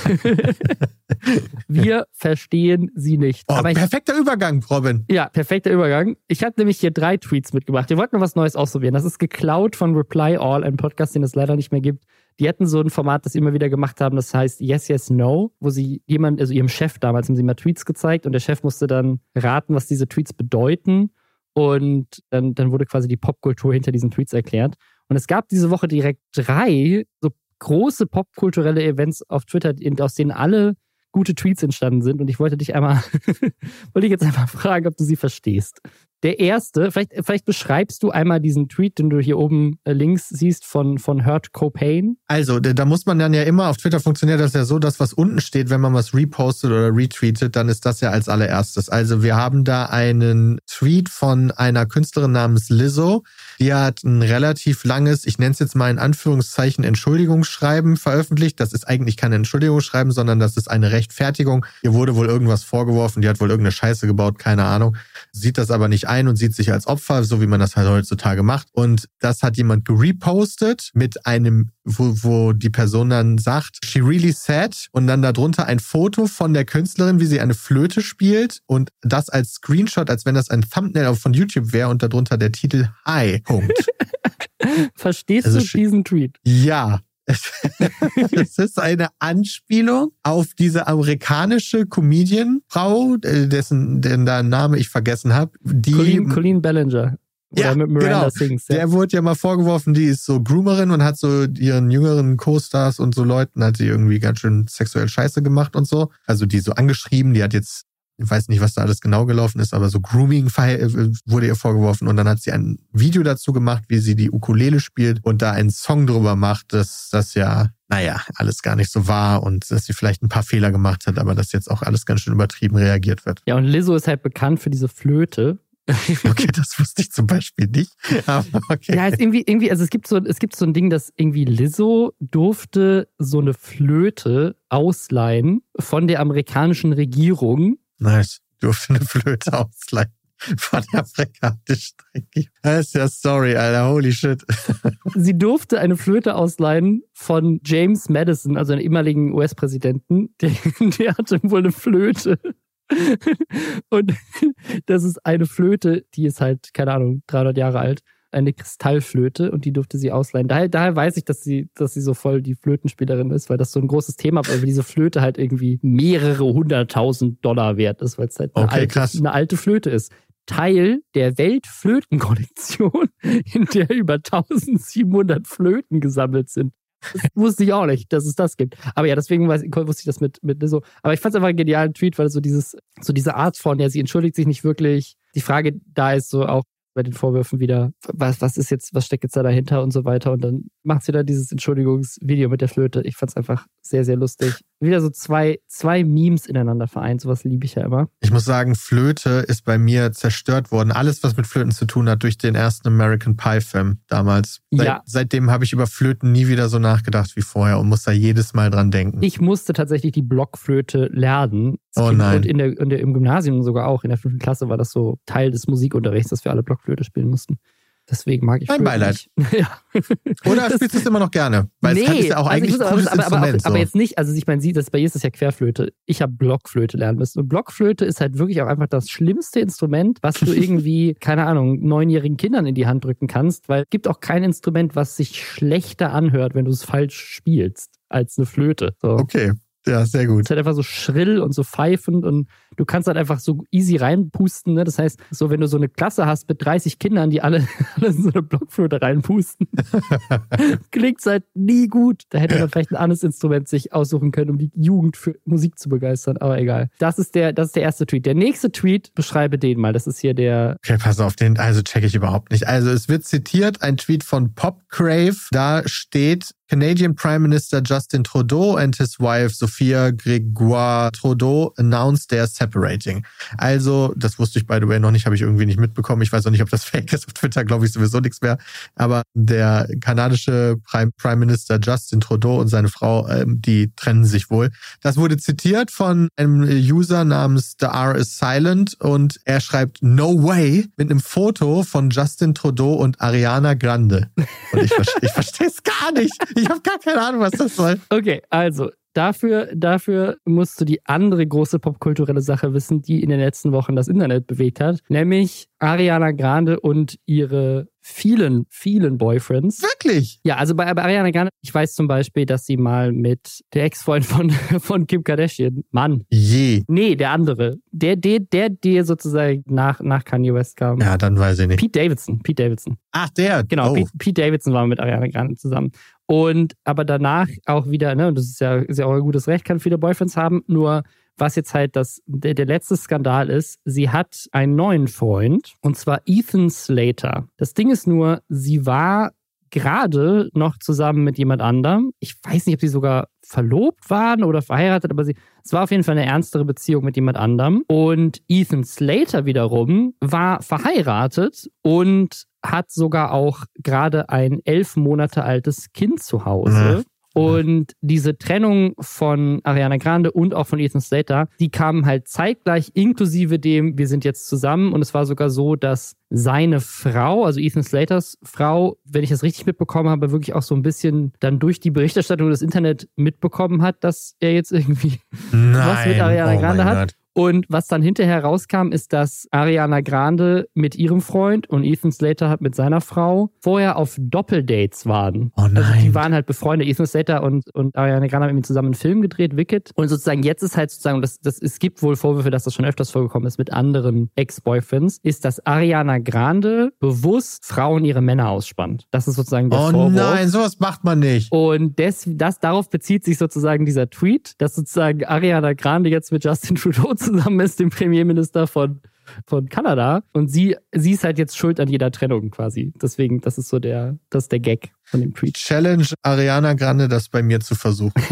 [SPEAKER 2] (laughs)
[SPEAKER 1] wir verstehen sie nicht.
[SPEAKER 2] Oh, Aber ich, perfekter Übergang, Robin.
[SPEAKER 1] Ja, perfekter Übergang. Ich habe nämlich hier drei Tweets mitgebracht. Wir wollten noch was Neues ausprobieren. Das ist geklaut von Reply All, ein Podcast, den es leider nicht mehr gibt. Die hatten so ein Format, das sie immer wieder gemacht haben, das heißt Yes, Yes, No, wo sie jemand, also ihrem Chef damals, haben sie mal Tweets gezeigt und der Chef musste dann raten, was diese Tweets bedeuten. Und dann, dann wurde quasi die Popkultur hinter diesen Tweets erklärt. Und es gab diese Woche direkt drei so große popkulturelle Events auf Twitter, aus denen alle gute Tweets entstanden sind. Und ich wollte dich einmal, (laughs) wollte ich jetzt einmal fragen, ob du sie verstehst. Der erste, vielleicht, vielleicht beschreibst du einmal diesen Tweet, den du hier oben äh, links siehst von, von Hurt Copain.
[SPEAKER 2] Also, da muss man dann ja immer, auf Twitter funktioniert das ja so, dass was unten steht, wenn man was repostet oder retweetet, dann ist das ja als allererstes. Also, wir haben da einen Tweet von einer Künstlerin namens Lizzo. Die hat ein relativ langes, ich nenne es jetzt mal in Anführungszeichen, Entschuldigungsschreiben veröffentlicht. Das ist eigentlich kein Entschuldigungsschreiben, sondern das ist eine Rechtfertigung. Ihr wurde wohl irgendwas vorgeworfen, die hat wohl irgendeine Scheiße gebaut, keine Ahnung. Sieht das aber nicht ein und sieht sich als Opfer, so wie man das halt heutzutage macht. Und das hat jemand gerepostet mit einem, wo, wo die Person dann sagt, she really said und dann darunter ein Foto von der Künstlerin, wie sie eine Flöte spielt und das als Screenshot, als wenn das ein Thumbnail von YouTube wäre und darunter der Titel Hi. Punkt. (laughs)
[SPEAKER 1] Verstehst also, du diesen Tweet?
[SPEAKER 2] Ja, (laughs) es ist eine Anspielung auf diese amerikanische Comedian-Frau, äh, dessen, dessen Name ich vergessen habe.
[SPEAKER 1] Colleen, Colleen Ballinger.
[SPEAKER 2] Oder ja, mit Miranda genau. Sings. Ja. Der wurde ja mal vorgeworfen, die ist so Groomerin und hat so ihren jüngeren Co-Stars und so Leuten hat sie irgendwie ganz schön sexuell Scheiße gemacht und so. Also die so angeschrieben, die hat jetzt ich weiß nicht, was da alles genau gelaufen ist, aber so Grooming äh, wurde ihr vorgeworfen und dann hat sie ein Video dazu gemacht, wie sie die Ukulele spielt und da einen Song drüber macht, dass das ja, naja, alles gar nicht so war und dass sie vielleicht ein paar Fehler gemacht hat, aber dass jetzt auch alles ganz schön übertrieben reagiert wird.
[SPEAKER 1] Ja, und Lizzo ist halt bekannt für diese Flöte, (laughs)
[SPEAKER 2] okay, das wusste ich zum Beispiel nicht. (laughs) Aber okay.
[SPEAKER 1] Ja, es irgendwie, irgendwie, also es gibt so, es gibt so ein Ding, dass irgendwie Lizzo durfte so eine Flöte ausleihen von der amerikanischen Regierung
[SPEAKER 2] Nice. Durfte eine Flöte ausleihen von der afrikanischen Regierung. Das ist ja Story, Alter. Holy shit. (laughs)
[SPEAKER 1] Sie durfte eine Flöte ausleihen von James Madison, also einem ehemaligen US-Präsidenten. Der, (laughs) der hatte wohl eine Flöte. (laughs) Und das ist eine Flöte, die ist halt, keine Ahnung, 300 Jahre alt eine Kristallflöte und die durfte sie ausleihen. Daher, daher weiß ich, dass sie, dass sie so voll die Flötenspielerin ist, weil das so ein großes Thema war, weil diese Flöte halt irgendwie mehrere hunderttausend Dollar wert ist, weil es halt eine, okay, alte, eine alte Flöte ist. Teil der Weltflötenkollektion, (laughs) in der über 1700 Flöten gesammelt sind. Das wusste ich auch nicht, dass es das gibt. Aber ja, deswegen weiß, wusste ich das mit, mit so. Aber ich fand es einfach einen genialen Tweet, weil so dieses, so diese Art von, ja, sie entschuldigt sich nicht wirklich. Die Frage da ist so auch, bei den Vorwürfen wieder, was, was ist jetzt, was steckt jetzt da dahinter und so weiter. Und dann macht sie da dieses Entschuldigungsvideo mit der Flöte. Ich fand es einfach sehr, sehr lustig. Wieder so zwei, zwei Memes ineinander vereint. Sowas liebe ich ja immer.
[SPEAKER 2] Ich muss sagen, Flöte ist bei mir zerstört worden. Alles, was mit Flöten zu tun hat, durch den ersten American Pie-Film damals. Seit, ja. Seitdem habe ich über Flöten nie wieder so nachgedacht wie vorher und muss da jedes Mal dran denken.
[SPEAKER 1] Ich musste tatsächlich die Blockflöte lernen.
[SPEAKER 2] Oh nein.
[SPEAKER 1] Und in der, in der, im Gymnasium sogar auch, in der fünften Klasse war das so Teil des Musikunterrichts, dass wir alle Blockflöte spielen mussten. Deswegen mag ich
[SPEAKER 2] Mein Beileid. (laughs) ja. Oder spielst du es immer noch gerne? Weil nee, es ist ja auch also eigentlich ein cooles aber.
[SPEAKER 1] Aber, aber, aber, jetzt nicht, also ich meine, sie, das bei ihr ist das ja Querflöte. Ich habe Blockflöte lernen müssen. Und Blockflöte ist halt wirklich auch einfach das schlimmste Instrument, was du (laughs) irgendwie, keine Ahnung, neunjährigen Kindern in die Hand drücken kannst, weil es gibt auch kein Instrument, was sich schlechter anhört, wenn du es falsch spielst als eine Flöte. So.
[SPEAKER 2] Okay. Ja, sehr gut.
[SPEAKER 1] Es ist halt einfach so schrill und so pfeifend und du kannst halt einfach so easy reinpusten. Ne? Das heißt, so wenn du so eine Klasse hast mit 30 Kindern, die alle, (laughs) alle in so eine Blockflöte reinpusten, (laughs) klingt es halt nie gut. Da hätte man vielleicht ein anderes Instrument sich aussuchen können, um die Jugend für Musik zu begeistern. Aber egal. Das ist der, das ist der erste Tweet. Der nächste Tweet, beschreibe den mal. Das ist hier der.
[SPEAKER 2] Okay, pass auf, den, also check ich überhaupt nicht. Also es wird zitiert, ein Tweet von Popcrave. Da steht, Canadian Prime Minister Justin Trudeau and his wife Sophia Grégoire Trudeau announced their separating. Also, das wusste ich by the way noch nicht, habe ich irgendwie nicht mitbekommen. Ich weiß auch nicht, ob das (laughs) fake ist. Auf Twitter glaube ich sowieso nichts mehr. Aber der kanadische Prime, Prime Minister Justin Trudeau und seine Frau, ähm, die trennen sich wohl. Das wurde zitiert von einem User namens The R is Silent und er schreibt No way mit einem Foto von Justin Trudeau und Ariana Grande. Und ich, ich verstehe es gar nicht. Ich habe gar keine Ahnung, was das soll.
[SPEAKER 1] Okay, also dafür, dafür musst du die andere große popkulturelle Sache wissen, die in den letzten Wochen das Internet bewegt hat, nämlich Ariana Grande und ihre vielen, vielen Boyfriends.
[SPEAKER 2] Wirklich?
[SPEAKER 1] Ja, also bei, bei Ariana Grande, ich weiß zum Beispiel, dass sie mal mit der Ex-Freund von, (laughs) von Kim Kardashian, Mann.
[SPEAKER 2] Je.
[SPEAKER 1] Nee, der andere. Der, der, der, der sozusagen nach, nach Kanye West kam.
[SPEAKER 2] Ja, dann weiß ich nicht.
[SPEAKER 1] Pete Davidson. Pete Davidson.
[SPEAKER 2] Ach, der.
[SPEAKER 1] Genau, oh. Pete, Pete Davidson war mit Ariana Grande zusammen. Und aber danach auch wieder, ne, und das ist ja, ist ja auch ein gutes Recht, kann viele Boyfriends haben, nur was jetzt halt das, der, der letzte Skandal ist, sie hat einen neuen Freund, und zwar Ethan Slater. Das Ding ist nur, sie war gerade noch zusammen mit jemand anderem. Ich weiß nicht, ob sie sogar verlobt waren oder verheiratet, aber sie, es war auf jeden Fall eine ernstere Beziehung mit jemand anderem. Und Ethan Slater wiederum war verheiratet und hat sogar auch gerade ein elf Monate altes Kind zu Hause. Mhm. Und diese Trennung von Ariana Grande und auch von Ethan Slater, die kamen halt zeitgleich inklusive dem, wir sind jetzt zusammen. Und es war sogar so, dass seine Frau, also Ethan Slaters Frau, wenn ich das richtig mitbekommen habe, wirklich auch so ein bisschen dann durch die Berichterstattung des Internet mitbekommen hat, dass er jetzt irgendwie Nein. (laughs) was mit Ariana oh Grande hat. Gott. Und was dann hinterher rauskam, ist, dass Ariana Grande mit ihrem Freund und Ethan Slater hat mit seiner Frau vorher auf Doppeldates waren.
[SPEAKER 2] Oh nein. Also
[SPEAKER 1] die waren halt befreundet. Ethan Slater und, und Ariana Grande haben zusammen einen Film gedreht, Wicked. Und sozusagen jetzt ist halt sozusagen, das, das, es gibt wohl Vorwürfe, dass das schon öfters vorgekommen ist mit anderen Ex-Boyfriends, ist, dass Ariana Grande bewusst Frauen ihre Männer ausspannt. Das ist sozusagen der
[SPEAKER 2] oh
[SPEAKER 1] Vorwurf.
[SPEAKER 2] Oh nein, sowas macht man nicht.
[SPEAKER 1] Und das, das, darauf bezieht sich sozusagen dieser Tweet, dass sozusagen Ariana Grande jetzt mit Justin Trudeau zusammen ist, dem Premierminister von, von Kanada. Und sie, sie ist halt jetzt schuld an jeder Trennung quasi. Deswegen, das ist so der, das ist der Gag von dem Tweet.
[SPEAKER 2] Challenge Ariana Grande, das bei mir zu versuchen. (laughs)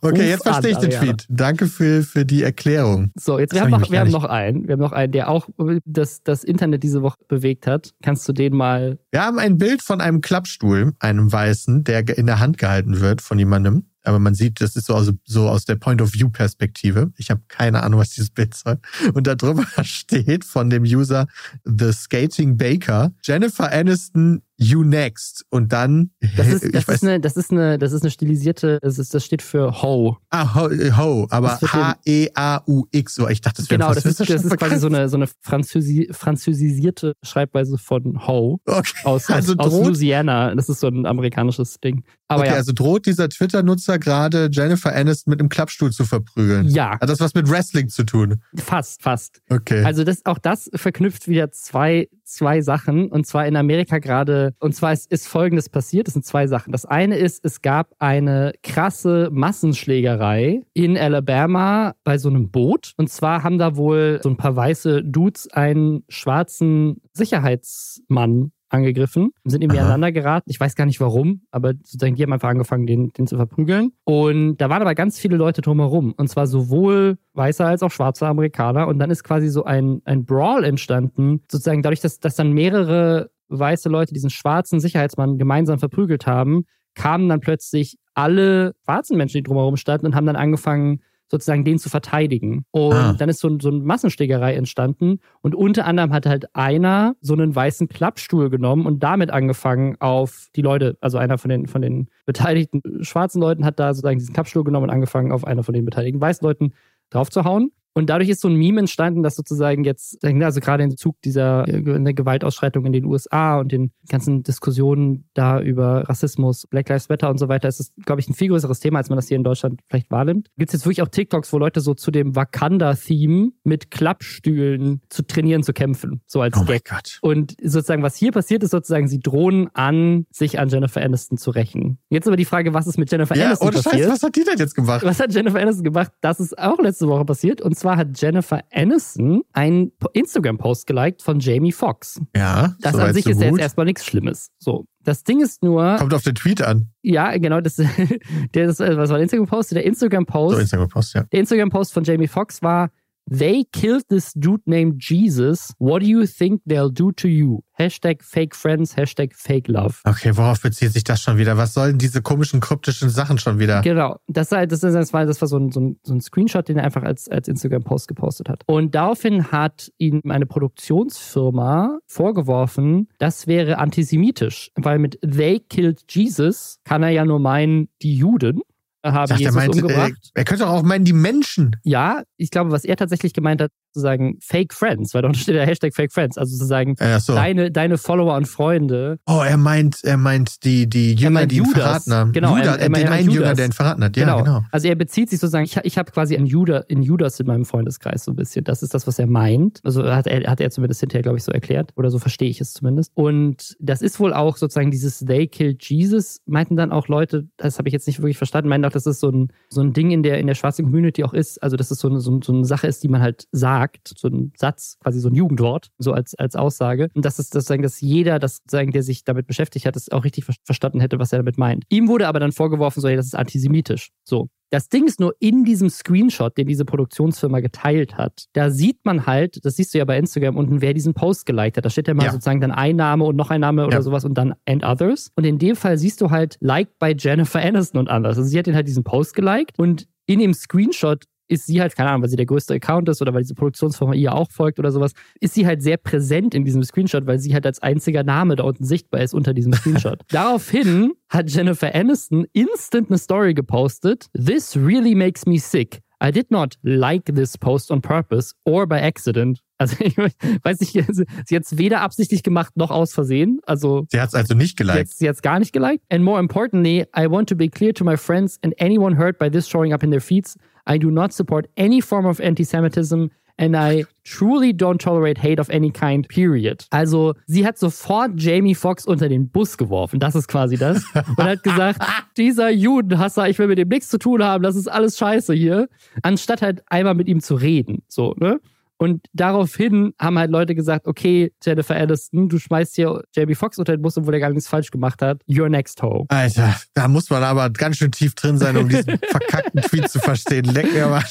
[SPEAKER 2] okay, jetzt verstehe ich den Tweet. Danke für, für die Erklärung.
[SPEAKER 1] So, jetzt wir haben, noch, wir haben noch einen. Wir haben noch einen, der auch das, das Internet diese Woche bewegt hat. Kannst du den mal.
[SPEAKER 2] Wir haben ein Bild von einem Klappstuhl, einem weißen, der in der Hand gehalten wird von jemandem aber man sieht, das ist so aus, so aus der Point-of-View-Perspektive. Ich habe keine Ahnung, was dieses Bild soll. Und da drüber (laughs) steht von dem User The Skating Baker, Jennifer Aniston You Next und dann
[SPEAKER 1] das ist, das ist eine das ist eine das ist eine stilisierte das ist das steht für Ho.
[SPEAKER 2] Ah Ho, Ho aber H E A U X so ich dachte das wäre
[SPEAKER 1] Genau, das ist, das ist quasi so eine so eine Französi französisierte Schreibweise von Ho
[SPEAKER 2] okay.
[SPEAKER 1] aus, also aus, aus Louisiana, das ist so ein amerikanisches Ding.
[SPEAKER 2] Aber okay, ja. also droht dieser Twitter Nutzer gerade Jennifer Aniston mit einem Klappstuhl zu verprügeln.
[SPEAKER 1] Ja.
[SPEAKER 2] Hat das was mit Wrestling zu tun?
[SPEAKER 1] Fast, fast.
[SPEAKER 2] Okay.
[SPEAKER 1] Also das auch das verknüpft wieder zwei zwei Sachen und zwar in Amerika gerade und zwar ist, ist folgendes passiert, es sind zwei Sachen. Das eine ist, es gab eine krasse Massenschlägerei in Alabama bei so einem Boot und zwar haben da wohl so ein paar weiße Dudes einen schwarzen Sicherheitsmann angegriffen, sind irgendwie aneinander geraten. Ich weiß gar nicht warum, aber sozusagen die haben einfach angefangen, den, den zu verprügeln. Und da waren aber ganz viele Leute drumherum. Und zwar sowohl weiße als auch schwarze Amerikaner. Und dann ist quasi so ein, ein Brawl entstanden, sozusagen dadurch, dass, dass dann mehrere weiße Leute diesen schwarzen Sicherheitsmann gemeinsam verprügelt haben, kamen dann plötzlich alle schwarzen Menschen, die drumherum standen und haben dann angefangen, sozusagen den zu verteidigen. Und ah. dann ist so, so eine Massenschlägerei entstanden. Und unter anderem hat halt einer so einen weißen Klappstuhl genommen und damit angefangen auf die Leute, also einer von den, von den beteiligten schwarzen Leuten hat da sozusagen diesen Klappstuhl genommen und angefangen auf einer von den beteiligten weißen Leuten drauf zu hauen. Und dadurch ist so ein Meme entstanden, dass sozusagen jetzt, also gerade im Zug dieser äh, Gewaltausschreitung in den USA und den ganzen Diskussionen da über Rassismus, Black Lives Matter und so weiter, ist es, glaube ich, ein viel größeres Thema, als man das hier in Deutschland vielleicht wahrnimmt. Gibt es jetzt wirklich auch TikToks, wo Leute so zu dem Wakanda-Theme mit Klappstühlen zu trainieren, zu kämpfen, so als
[SPEAKER 2] oh Gag. Gott.
[SPEAKER 1] Und sozusagen, was hier passiert, ist sozusagen, sie drohen an, sich an Jennifer Aniston zu rächen. Jetzt aber die Frage, was ist mit Jennifer ja, Aniston passiert? Scheiß,
[SPEAKER 2] was hat die denn jetzt gemacht?
[SPEAKER 1] Was hat Jennifer Aniston gemacht? Das ist auch letzte Woche passiert. Und zwar zwar hat Jennifer Aniston einen Instagram-Post geliked von Jamie Foxx.
[SPEAKER 2] Ja.
[SPEAKER 1] Das an sich so ist ja jetzt erstmal nichts Schlimmes. So. Das Ding ist nur.
[SPEAKER 2] Kommt auf den Tweet an.
[SPEAKER 1] Ja, genau. Das, (laughs) der, das, was war der Instagram-Post? Der Instagram-Post. So,
[SPEAKER 2] Instagram-Post, ja.
[SPEAKER 1] Der Instagram-Post von Jamie Foxx war: They killed this dude named Jesus. What do you think they'll do to you? Hashtag Fake Friends, Hashtag Fake Love.
[SPEAKER 2] Okay, worauf bezieht sich das schon wieder? Was sollen diese komischen kryptischen Sachen schon wieder?
[SPEAKER 1] Genau, das, das, das, war, das war so ein, so, ein, so ein Screenshot, den er einfach als, als Instagram-Post gepostet hat. Und daraufhin hat ihm eine Produktionsfirma vorgeworfen, das wäre antisemitisch, weil mit They killed Jesus kann er ja nur meinen, die Juden haben Jesus er meint, äh, umgebracht.
[SPEAKER 2] Äh, er könnte auch meinen, die Menschen.
[SPEAKER 1] Ja, ich glaube, was er tatsächlich gemeint hat, sozusagen Fake Friends, weil da steht der Hashtag Fake Friends, also sozusagen
[SPEAKER 2] ja, so.
[SPEAKER 1] deine, deine Follower und Freunde.
[SPEAKER 2] Oh, er meint, er meint die, die Jünger, die ihn Judas. verraten haben.
[SPEAKER 1] Genau,
[SPEAKER 2] Judas, er, er, den einen Jünger, der ihn verraten hat. Ja, genau. genau.
[SPEAKER 1] Also er bezieht sich sozusagen, ich, ich habe quasi einen Judas, in Judas in meinem Freundeskreis so ein bisschen. Das ist das, was er meint. Also hat er, hat er zumindest hinterher, glaube ich, so erklärt. Oder so verstehe ich es zumindest. Und das ist wohl auch sozusagen dieses They killed Jesus, meinten dann auch Leute, das habe ich jetzt nicht wirklich verstanden, meinten auch, dass das so ein, so ein Ding in der, in der schwarzen Community auch ist. Also dass es so eine, so, so eine Sache ist, die man halt sagt, so ein Satz, quasi so ein Jugendwort, so als, als Aussage. Und das ist sozusagen, dass jeder, das sozusagen, der sich damit beschäftigt hat, das auch richtig verstanden hätte, was er damit meint. Ihm wurde aber dann vorgeworfen, so, hey, das ist antisemitisch. So. Das Ding ist nur in diesem Screenshot, den diese Produktionsfirma geteilt hat, da sieht man halt, das siehst du ja bei Instagram unten, wer diesen Post geliked hat. Da steht ja mal ja. sozusagen dann ein Name und noch ein Name oder ja. sowas und dann and others. Und in dem Fall siehst du halt liked by Jennifer Aniston und anders. Also sie hat den halt diesen Post geliked und in dem Screenshot ist sie halt, keine Ahnung, weil sie der größte Account ist oder weil diese Produktionsfirma ihr auch folgt oder sowas, ist sie halt sehr präsent in diesem Screenshot, weil sie halt als einziger Name da unten sichtbar ist unter diesem Screenshot. (laughs) Daraufhin hat Jennifer Aniston instant eine Story gepostet. This really makes me sick. I did not like this post on purpose or by accident. Also (laughs) ich weiß nicht, sie hat es weder absichtlich gemacht noch aus Versehen. Also
[SPEAKER 2] sie hat es also nicht geliked.
[SPEAKER 1] Sie hat es gar nicht geliked. And more importantly, I want to be clear to my friends and anyone hurt by this showing up in their feeds. I do not support any form of anti-Semitism and I truly don't tolerate hate of any kind, period. Also, sie hat sofort Jamie Foxx unter den Bus geworfen. Das ist quasi das. Und hat gesagt, (laughs) dieser Judenhasser, ich will mit dem nichts zu tun haben, das ist alles scheiße hier. Anstatt halt einmal mit ihm zu reden. So, ne? Und daraufhin haben halt Leute gesagt, okay, Jennifer Aniston, du schmeißt hier Jamie Foxx unter den Bus, obwohl er gar nichts falsch gemacht hat. You're next ho.
[SPEAKER 2] Alter, da muss man aber ganz schön tief drin sein, um diesen (laughs) verkackten Tweet zu verstehen. Leck mir mal.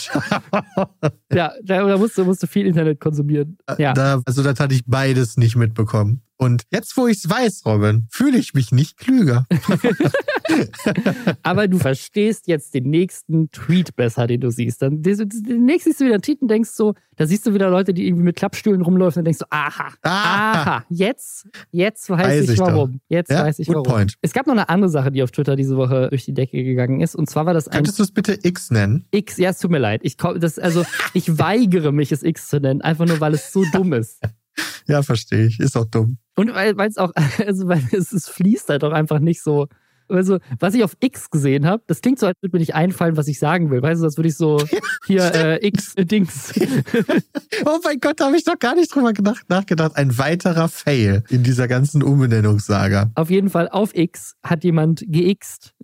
[SPEAKER 1] ja, da musst du, musst du viel Internet konsumieren. Ja.
[SPEAKER 2] Da, also das hatte ich beides nicht mitbekommen. Und jetzt, wo ich es weiß, Robin, fühle ich mich nicht klüger. (laughs)
[SPEAKER 1] Aber du verstehst jetzt den nächsten Tweet besser, den du siehst. Dann den nächsten siehst du wieder einen Tweet und denkst so, da siehst du wieder Leute, die irgendwie mit Klappstühlen rumläufen und denkst so, aha, aha, aha jetzt, jetzt weiß, weiß ich warum. Jetzt ja? weiß ich warum. Point. Es gab noch eine andere Sache, die auf Twitter diese Woche durch die Decke gegangen ist. Und zwar war das
[SPEAKER 2] ein. Könntest du es bitte X nennen?
[SPEAKER 1] X, ja, es tut mir leid. Ich, das, also, ich weigere mich, es X zu nennen, einfach nur, weil es so dumm ist. (laughs) (laughs)
[SPEAKER 2] Ja, verstehe ich. Ist auch dumm.
[SPEAKER 1] Und weil es auch, (laughs) also weil es, es fließt halt auch einfach nicht so. Also, was ich auf X gesehen habe, das klingt so, als würde mir nicht einfallen, was ich sagen will. Weißt du, als würde ich so (laughs) hier äh, X-Dings.
[SPEAKER 2] oh mein Gott, da habe ich doch gar nicht drüber gedacht, nachgedacht. Ein weiterer Fail in dieser ganzen Umbenennungssaga.
[SPEAKER 1] Auf jeden Fall auf X hat jemand geixt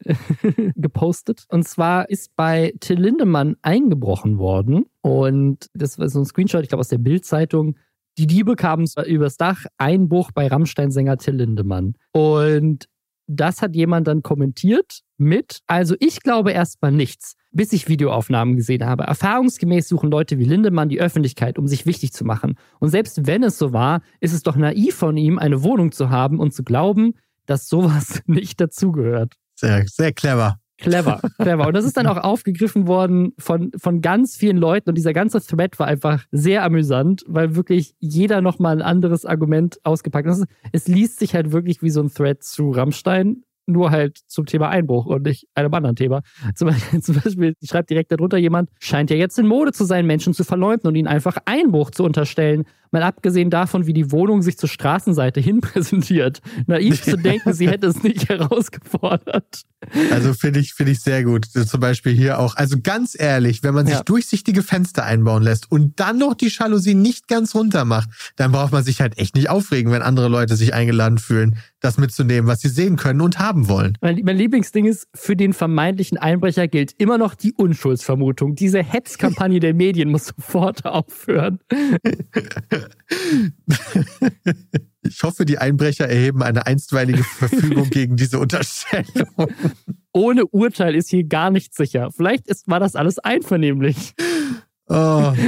[SPEAKER 1] gepostet. Und zwar ist bei Till Lindemann eingebrochen worden. Und das war so ein Screenshot, ich glaube, aus der Bild-Zeitung. Die Diebe kamen übers Dach, Einbruch bei Rammstein-Sänger Till Lindemann. Und das hat jemand dann kommentiert mit, also ich glaube erstmal nichts, bis ich Videoaufnahmen gesehen habe. Erfahrungsgemäß suchen Leute wie Lindemann die Öffentlichkeit, um sich wichtig zu machen. Und selbst wenn es so war, ist es doch naiv von ihm, eine Wohnung zu haben und zu glauben, dass sowas (laughs) nicht dazugehört.
[SPEAKER 2] Sehr, sehr clever.
[SPEAKER 1] Clever, clever. Und das ist dann auch aufgegriffen worden von, von ganz vielen Leuten. Und dieser ganze Thread war einfach sehr amüsant, weil wirklich jeder nochmal ein anderes Argument ausgepackt hat. Es liest sich halt wirklich wie so ein Thread zu Rammstein nur halt zum Thema Einbruch und nicht einem anderen Thema. Zum Beispiel, (laughs) zum Beispiel schreibt direkt darunter jemand, scheint ja jetzt in Mode zu sein, Menschen zu verleumden und ihnen einfach Einbruch zu unterstellen. Mal abgesehen davon, wie die Wohnung sich zur Straßenseite hin (laughs) präsentiert. Naiv zu (laughs) denken, sie hätte es nicht herausgefordert.
[SPEAKER 2] Also finde ich, finde ich sehr gut. Zum Beispiel hier auch. Also ganz ehrlich, wenn man sich ja. durchsichtige Fenster einbauen lässt und dann noch die Jalousie nicht ganz runter macht, dann braucht man sich halt echt nicht aufregen, wenn andere Leute sich eingeladen fühlen, das mitzunehmen, was sie sehen können und haben wollen.
[SPEAKER 1] Mein, mein Lieblingsding ist, für den vermeintlichen Einbrecher gilt immer noch die Unschuldsvermutung. Diese Hetzkampagne der Medien muss sofort (laughs) aufhören. (laughs)
[SPEAKER 2] Ich hoffe, die Einbrecher erheben eine einstweilige Verfügung gegen diese Unterstellung.
[SPEAKER 1] Ohne Urteil ist hier gar nichts sicher. Vielleicht ist, war das alles einvernehmlich.
[SPEAKER 2] Oh. (laughs)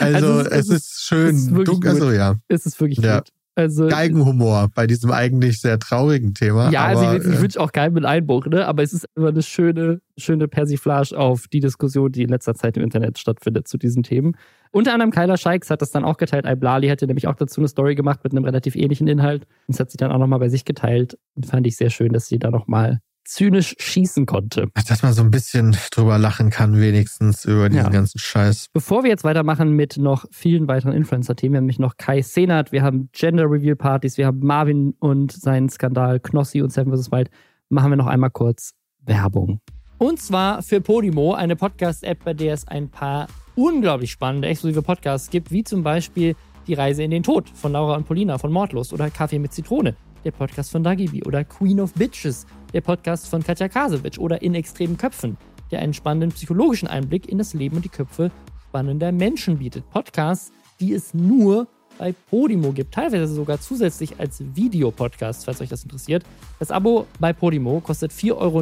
[SPEAKER 2] Also, also es, es, ist, schön. Es ist dunkel, also ja.
[SPEAKER 1] Es ist wirklich
[SPEAKER 2] ja.
[SPEAKER 1] gut. Also,
[SPEAKER 2] Geigenhumor bei diesem eigentlich sehr traurigen Thema.
[SPEAKER 1] Ja, aber, also ich, ich äh, wünsche auch keinen mit Einbruch, ne? aber es ist immer eine schöne, schöne Persiflage auf die Diskussion, die in letzter Zeit im Internet stattfindet zu diesen Themen. Unter anderem Kyler Scheiks hat das dann auch geteilt. Iblali hätte nämlich auch dazu eine Story gemacht mit einem relativ ähnlichen Inhalt. Das hat sie dann auch nochmal bei sich geteilt. Und fand ich sehr schön, dass sie da nochmal zynisch schießen konnte.
[SPEAKER 2] Dass man so ein bisschen drüber lachen kann, wenigstens über diesen ja. ganzen Scheiß.
[SPEAKER 1] Bevor wir jetzt weitermachen mit noch vielen weiteren Influencer-Themen, wir haben nämlich noch Kai Senat, wir haben Gender Reveal Partys, wir haben Marvin und seinen Skandal Knossi und Seven vs. Wild, machen wir noch einmal kurz Werbung. Und zwar für Podimo, eine Podcast-App, bei der es ein paar unglaublich spannende, exklusive Podcasts gibt, wie zum Beispiel Die Reise in den Tod von Laura und Polina von Mordlust oder Kaffee mit Zitrone, der Podcast von Dagibi oder Queen of Bitches der Podcast von Katja Kasewitsch oder In extremen Köpfen, der einen spannenden psychologischen Einblick in das Leben und die Köpfe spannender Menschen bietet. Podcasts, die es nur bei Podimo gibt, teilweise sogar zusätzlich als Videopodcast, falls euch das interessiert. Das Abo bei Podimo kostet 4,99 Euro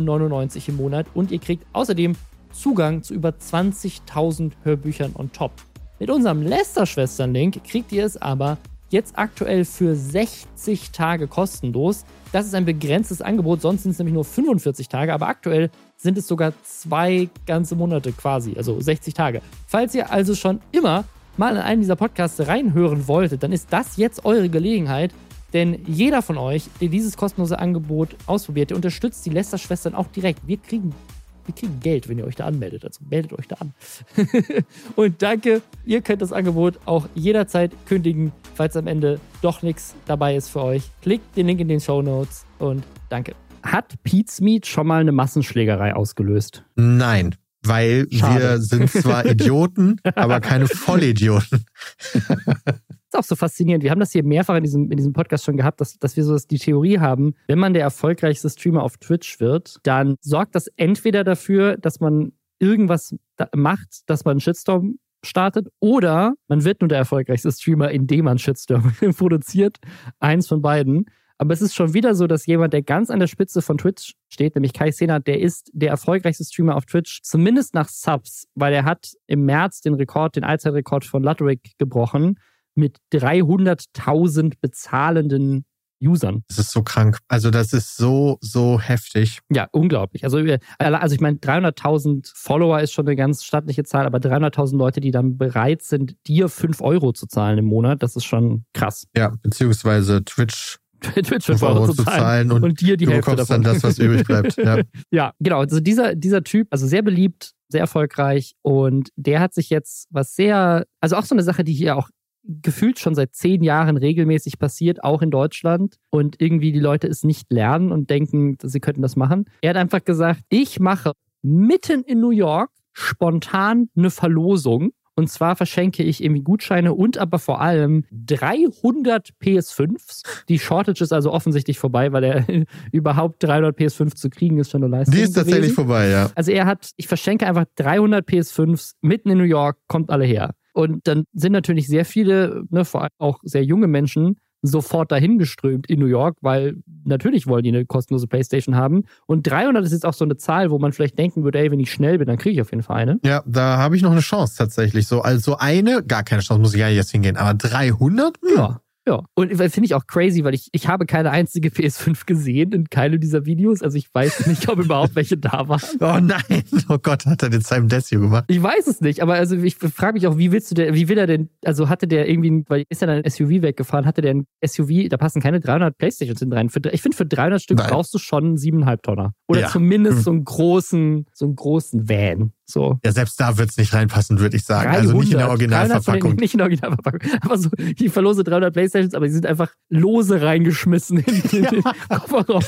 [SPEAKER 1] im Monat und ihr kriegt außerdem Zugang zu über 20.000 Hörbüchern on top. Mit unserem Lester-Schwestern-Link kriegt ihr es aber jetzt aktuell für 60 Tage kostenlos. Das ist ein begrenztes Angebot, sonst sind es nämlich nur 45 Tage, aber aktuell sind es sogar zwei ganze Monate quasi, also 60 Tage. Falls ihr also schon immer mal in einen dieser Podcasts reinhören wolltet, dann ist das jetzt eure Gelegenheit, denn jeder von euch, der dieses kostenlose Angebot ausprobiert, der unterstützt die Lester-Schwestern auch direkt. Wir kriegen wir kriegen Geld, wenn ihr euch da anmeldet. Also meldet euch da an. (laughs) und danke, ihr könnt das Angebot auch jederzeit kündigen, falls am Ende doch nichts dabei ist für euch. Klickt den Link in den Show Notes und danke. Hat Pete's Meat schon mal eine Massenschlägerei ausgelöst?
[SPEAKER 2] Nein, weil Schade. wir sind zwar (laughs) Idioten, aber keine Vollidioten. (laughs)
[SPEAKER 1] ist auch so faszinierend. Wir haben das hier mehrfach in diesem, in diesem Podcast schon gehabt, dass, dass wir so die Theorie haben, wenn man der erfolgreichste Streamer auf Twitch wird, dann sorgt das entweder dafür, dass man irgendwas macht, dass man einen Shitstorm startet, oder man wird nur der erfolgreichste Streamer, indem man Shitstorm (laughs) produziert. Eins von beiden. Aber es ist schon wieder so, dass jemand, der ganz an der Spitze von Twitch steht, nämlich Kai Senat, der ist der erfolgreichste Streamer auf Twitch, zumindest nach Subs, weil er hat im März den Rekord, den Allzeitrekord von Ludwig gebrochen mit 300.000 bezahlenden Usern.
[SPEAKER 2] Das ist so krank. Also das ist so, so heftig.
[SPEAKER 1] Ja, unglaublich. Also, äh, also ich meine, 300.000 Follower ist schon eine ganz stattliche Zahl, aber 300.000 Leute, die dann bereit sind, dir 5 Euro zu zahlen im Monat, das ist schon krass.
[SPEAKER 2] Ja, beziehungsweise Twitch (laughs)
[SPEAKER 1] Twitch 5 Euro, Euro zu zahlen
[SPEAKER 2] und, und dir die du Hälfte bekommst davon. dann das, was übrig bleibt. (laughs) Ja.
[SPEAKER 1] ja, genau. Also dieser, dieser Typ, also sehr beliebt, sehr erfolgreich und der hat sich jetzt was sehr, also auch so eine Sache, die hier auch gefühlt schon seit zehn Jahren regelmäßig passiert, auch in Deutschland. Und irgendwie die Leute es nicht lernen und denken, sie könnten das machen. Er hat einfach gesagt, ich mache mitten in New York spontan eine Verlosung. Und zwar verschenke ich irgendwie Gutscheine und aber vor allem 300 PS5s. Die Shortage ist also offensichtlich vorbei, weil er (laughs) überhaupt 300 PS5 zu kriegen ist schon eine Leistung.
[SPEAKER 2] Die ist tatsächlich gewesen. vorbei, ja.
[SPEAKER 1] Also er hat, ich verschenke einfach 300 PS5s mitten in New York, kommt alle her. Und dann sind natürlich sehr viele, ne, vor allem auch sehr junge Menschen, sofort dahin geströmt in New York, weil natürlich wollen die eine kostenlose Playstation haben. Und 300 ist jetzt auch so eine Zahl, wo man vielleicht denken würde, ey, wenn ich schnell bin, dann kriege ich auf jeden Fall eine.
[SPEAKER 2] Ja, da habe ich noch eine Chance tatsächlich. So, also eine, gar keine Chance, muss ich ja jetzt hingehen. Aber 300?
[SPEAKER 1] Hm. Ja. Ja, und finde ich auch crazy, weil ich, ich habe keine einzige PS5 gesehen in keinem dieser Videos. Also ich weiß nicht, ob überhaupt welche da waren. (laughs)
[SPEAKER 2] Oh nein, oh Gott, hat er den Simon Desio gemacht?
[SPEAKER 1] Ich weiß es nicht, aber also ich frage mich auch, wie willst du der, wie will er denn, also hatte der irgendwie, weil ist er dann ein SUV weggefahren, hatte der ein SUV, da passen keine 300 Playstations in rein. Für, ich finde, für 300 Stück nein. brauchst du schon 7,5 Tonner. Oder ja. zumindest hm. so einen großen, so einen großen Van. So.
[SPEAKER 2] Ja, selbst da wird es nicht reinpassen, würde ich sagen. 300, also nicht in der Originalverpackung.
[SPEAKER 1] Nicht in der Originalverpackung. (laughs) Aber so, ich verlose 300 Playstations, aber die sind einfach lose reingeschmissen in, in ja. den (laughs) Kofferraum.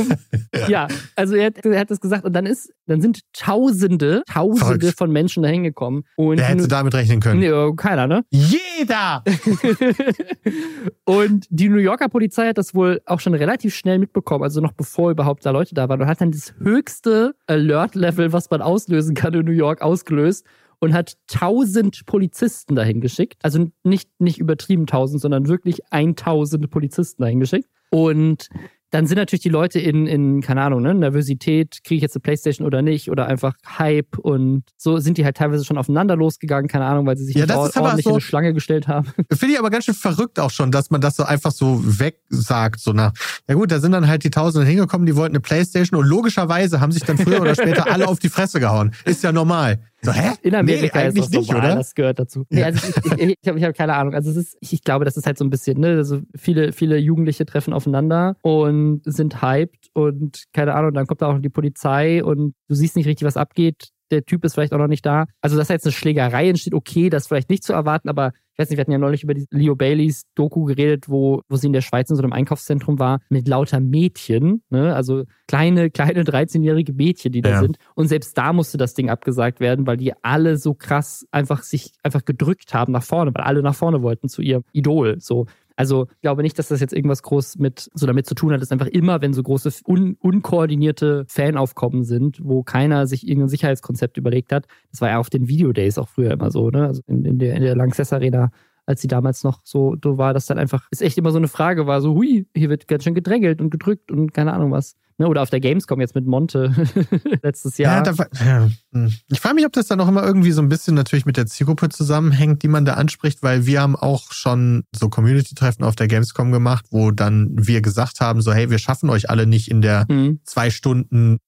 [SPEAKER 1] Ja. ja, also er hat, er hat das gesagt und dann ist, dann sind Tausende, Tausende Verrückt. von Menschen da hingekommen.
[SPEAKER 2] Wer hätte damit rechnen können?
[SPEAKER 1] Nee, keiner, ne?
[SPEAKER 2] Jeder! (laughs)
[SPEAKER 1] und die New Yorker Polizei hat das wohl auch schon relativ schnell mitbekommen, also noch bevor überhaupt da Leute da waren und hat dann das höchste Alert-Level, was man auslösen kann in New York, ausgelöst und hat tausend Polizisten dahin geschickt. Also nicht, nicht übertrieben tausend, sondern wirklich 1000 Polizisten dahin geschickt. Und dann sind natürlich die Leute in, in keine Ahnung, ne, Nervosität, kriege ich jetzt eine Playstation oder nicht, oder einfach Hype und so sind die halt teilweise schon aufeinander losgegangen, keine Ahnung, weil sie sich ja, ordentlich so, in eine Schlange gestellt haben. (laughs)
[SPEAKER 2] Finde ich aber ganz schön verrückt auch schon, dass man das so einfach so wegsagt, so nach, ja gut, da sind dann halt die Tausende hingekommen, die wollten eine Playstation und logischerweise haben sich dann früher oder später (laughs) alle auf die Fresse gehauen. Ist ja normal.
[SPEAKER 1] So, hä? In Amerika nee, ist das nicht, normal, oder? das gehört dazu. Nee, also ich, ich, ich habe hab keine Ahnung. Also es ist, ich, ich glaube, das ist halt so ein bisschen, ne, also viele, viele Jugendliche treffen aufeinander und sind hyped und keine Ahnung, dann kommt da auch die Polizei und du siehst nicht richtig, was abgeht der Typ ist vielleicht auch noch nicht da. Also, dass jetzt eine Schlägerei entsteht, okay, das ist vielleicht nicht zu erwarten, aber ich weiß nicht, wir hatten ja neulich über die Leo Baileys Doku geredet, wo, wo sie in der Schweiz in so einem Einkaufszentrum war, mit lauter Mädchen, ne? also kleine, kleine 13-jährige Mädchen, die da ja. sind. Und selbst da musste das Ding abgesagt werden, weil die alle so krass einfach sich einfach gedrückt haben nach vorne, weil alle nach vorne wollten zu ihrem Idol. So. Also ich glaube nicht, dass das jetzt irgendwas groß mit so damit zu tun hat. Es ist einfach immer, wenn so große un unkoordinierte Fanaufkommen sind, wo keiner sich irgendein Sicherheitskonzept überlegt hat. Das war ja auf den Videodays auch früher immer so, ne? Also in, in der, in der Lanxess Arena als sie damals noch so, so war, dass dann einfach, ist echt immer so eine Frage war, so, hui, hier wird ganz schön gedrängelt und gedrückt und keine Ahnung was. Ne, oder auf der Gamescom jetzt mit Monte (laughs) letztes Jahr. Ja, da,
[SPEAKER 2] ja. Hm. Ich frage mich, ob das dann auch immer irgendwie so ein bisschen natürlich mit der Zielgruppe zusammenhängt, die man da anspricht, weil wir haben auch schon so Community-Treffen auf der Gamescom gemacht, wo dann wir gesagt haben, so hey, wir schaffen euch alle nicht in der mhm. zwei Stunden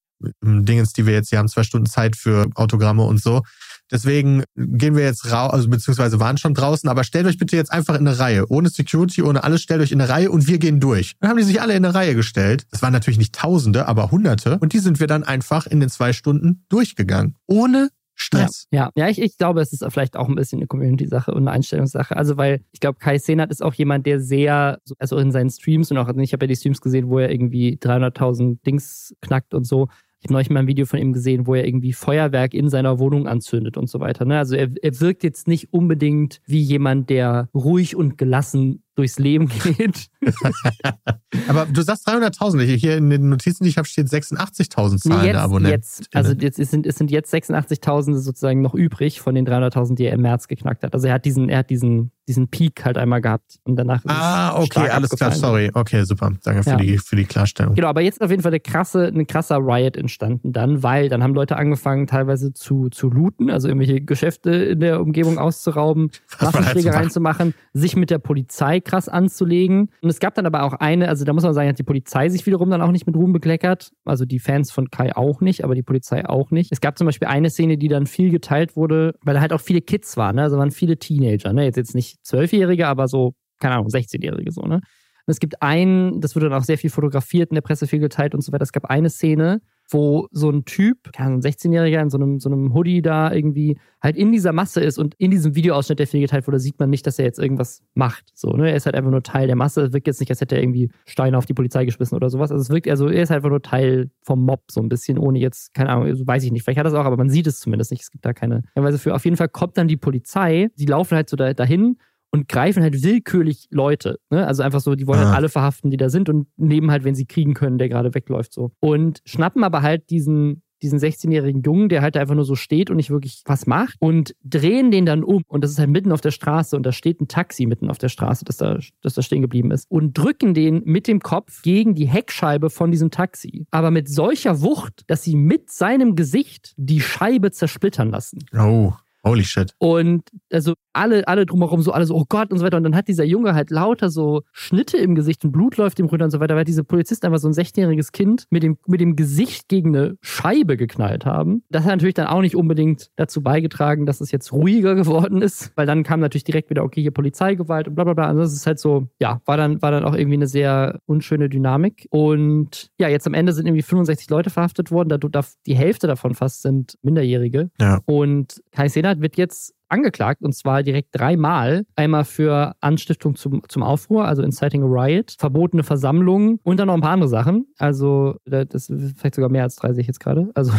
[SPEAKER 2] Dingens, die wir jetzt hier haben, zwei Stunden Zeit für Autogramme und so. Deswegen gehen wir jetzt raus, also beziehungsweise waren schon draußen, aber stellt euch bitte jetzt einfach in eine Reihe. Ohne Security, ohne alles, stellt euch in eine Reihe und wir gehen durch. Dann haben die sich alle in eine Reihe gestellt. Das waren natürlich nicht Tausende, aber Hunderte. Und die sind wir dann einfach in den zwei Stunden durchgegangen. Ohne Stress.
[SPEAKER 1] Ja, ja, ja ich, ich glaube, es ist vielleicht auch ein bisschen eine Community-Sache und eine Einstellungssache. Also, weil ich glaube, Kai Senat ist auch jemand, der sehr, also in seinen Streams und auch, also ich habe ja die Streams gesehen, wo er irgendwie 300.000 Dings knackt und so. Ich habe neulich mal ein Video von ihm gesehen, wo er irgendwie Feuerwerk in seiner Wohnung anzündet und so weiter. Ne? Also er, er wirkt jetzt nicht unbedingt wie jemand, der ruhig und gelassen durchs Leben geht. (laughs)
[SPEAKER 2] Aber du sagst 300.000. Hier in den Notizen, die ich habe, steht 86.000 zahlende
[SPEAKER 1] jetzt,
[SPEAKER 2] Abonnenten.
[SPEAKER 1] Jetzt, also jetzt, es, sind, es sind jetzt 86.000 sozusagen noch übrig von den 300.000, die er im März geknackt hat. Also er hat diesen, er hat diesen, diesen Peak halt einmal gehabt und danach.
[SPEAKER 2] Ah, okay, alles klar, sorry. Okay, super. Danke für, ja. die, für die Klarstellung.
[SPEAKER 1] Genau, aber jetzt ist auf jeden Fall eine krasse, ein krasser Riot entstanden dann, weil dann haben Leute angefangen, teilweise zu, zu looten, also irgendwelche Geschäfte in der Umgebung auszurauben, (laughs) Waffenschlägereien halt zu machen, sich mit der Polizei krass anzulegen. Und es gab dann aber auch eine, also da muss man sagen, hat die Polizei sich wiederum dann auch nicht mit Ruhm bekleckert. Also die Fans von Kai auch nicht, aber die Polizei auch nicht. Es gab zum Beispiel eine Szene, die dann viel geteilt wurde, weil da halt auch viele Kids waren, ne? also waren viele Teenager, ne? Jetzt, jetzt nicht Zwölfjährige, aber so, keine Ahnung, 16-Jährige so, ne? Und es gibt einen, das wurde dann auch sehr viel fotografiert, in der Presse viel geteilt und so weiter. Es gab eine Szene, wo so ein Typ, ein 16-Jähriger in so einem, so einem Hoodie da irgendwie halt in dieser Masse ist und in diesem Videoausschnitt, der viel geteilt wurde, sieht man nicht, dass er jetzt irgendwas macht. So, ne? Er ist halt einfach nur Teil der Masse. Es wirkt jetzt nicht, als hätte er irgendwie Steine auf die Polizei geschmissen oder sowas. Also es wirkt, also er ist einfach nur Teil vom Mob, so ein bisschen, ohne jetzt, keine Ahnung, also weiß ich nicht. Vielleicht hat er es auch, aber man sieht es zumindest nicht. Es gibt da keine Hinweise für. Auf jeden Fall kommt dann die Polizei, die laufen halt so da, dahin und greifen halt willkürlich Leute. Ne? Also einfach so, die wollen halt ah. halt alle verhaften, die da sind und nehmen halt, wenn sie kriegen können, der gerade wegläuft so. Und schnappen aber halt diesen diesen 16-jährigen Jungen, der halt einfach nur so steht und nicht wirklich was macht und drehen den dann um und das ist halt mitten auf der Straße und da steht ein Taxi mitten auf der Straße, das da, das da stehen geblieben ist und drücken den mit dem Kopf gegen die Heckscheibe von diesem Taxi. Aber mit solcher Wucht, dass sie mit seinem Gesicht die Scheibe zersplittern lassen.
[SPEAKER 2] Oh. Holy shit.
[SPEAKER 1] Und also alle, alle drumherum so, alle so, oh Gott und so weiter. Und dann hat dieser Junge halt lauter so Schnitte im Gesicht und Blut läuft ihm runter und so weiter, weil diese Polizisten einfach so ein 16-jähriges Kind mit dem, mit dem Gesicht gegen eine Scheibe geknallt haben. Das hat natürlich dann auch nicht unbedingt dazu beigetragen, dass es jetzt ruhiger geworden ist, weil dann kam natürlich direkt wieder, okay, hier Polizeigewalt und bla bla bla. Also das ist halt so, ja, war dann, war dann auch irgendwie eine sehr unschöne Dynamik. Und ja, jetzt am Ende sind irgendwie 65 Leute verhaftet worden. Da, die Hälfte davon fast sind Minderjährige. Ja. Und Kai Senat wird jetzt angeklagt und zwar direkt dreimal. Einmal für Anstiftung zum, zum Aufruhr, also Inciting a Riot, verbotene Versammlungen und dann noch ein paar andere Sachen. Also, das ist vielleicht sogar mehr als 30 jetzt gerade. Also,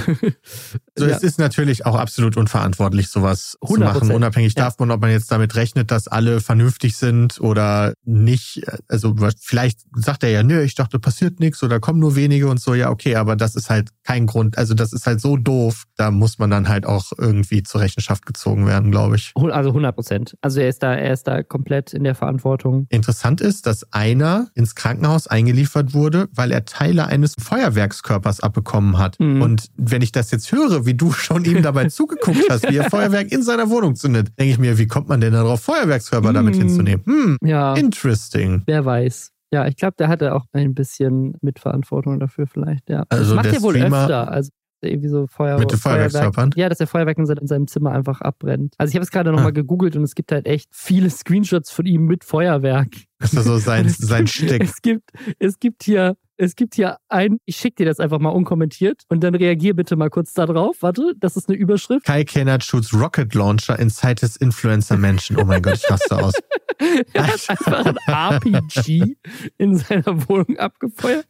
[SPEAKER 1] (laughs)
[SPEAKER 2] so, ja. es ist natürlich auch absolut unverantwortlich, sowas 100%. zu machen, unabhängig ja. davon, ob man jetzt damit rechnet, dass alle vernünftig sind oder nicht. Also, vielleicht sagt er ja, nö, ich dachte, passiert nichts oder kommen nur wenige und so. Ja, okay, aber das ist halt kein Grund. Also, das ist halt so doof. Da muss man dann halt auch irgendwie zur Rechenschaft gezogen werden, glaube ich glaube ich.
[SPEAKER 1] Also 100 Prozent. Also er ist da, er ist da komplett in der Verantwortung.
[SPEAKER 2] Interessant ist, dass einer ins Krankenhaus eingeliefert wurde, weil er Teile eines Feuerwerkskörpers abbekommen hat. Mhm. Und wenn ich das jetzt höre, wie du schon ihm dabei (laughs) zugeguckt hast, wie er Feuerwerk in seiner Wohnung zündet, denke ich mir, wie kommt man denn darauf, Feuerwerkskörper mhm. damit hinzunehmen? Hm, ja. interesting.
[SPEAKER 1] Wer weiß. Ja, ich glaube, der hatte auch ein bisschen Mitverantwortung dafür vielleicht, ja.
[SPEAKER 2] Also das macht er wohl öfter.
[SPEAKER 1] Also irgendwie so Feuer,
[SPEAKER 2] Mit den Feuerwerkskörpern?
[SPEAKER 1] Ja, dass der Feuerwerk in seinem Zimmer einfach abbrennt. Also ich habe es gerade nochmal ah. gegoogelt und es gibt halt echt viele Screenshots von ihm mit Feuerwerk.
[SPEAKER 2] Das ist so sein, (laughs) sein Stick.
[SPEAKER 1] Es gibt, es gibt hier es gibt hier ein, ich schicke dir das einfach mal unkommentiert und dann reagier bitte mal kurz darauf. Warte, das ist eine Überschrift.
[SPEAKER 2] Kai Kennert shoots Rocket Launcher inside his Influencer Menschen. Oh mein Gott, ich raste aus. (laughs)
[SPEAKER 1] er hat einfach ein RPG in seiner Wohnung abgefeuert.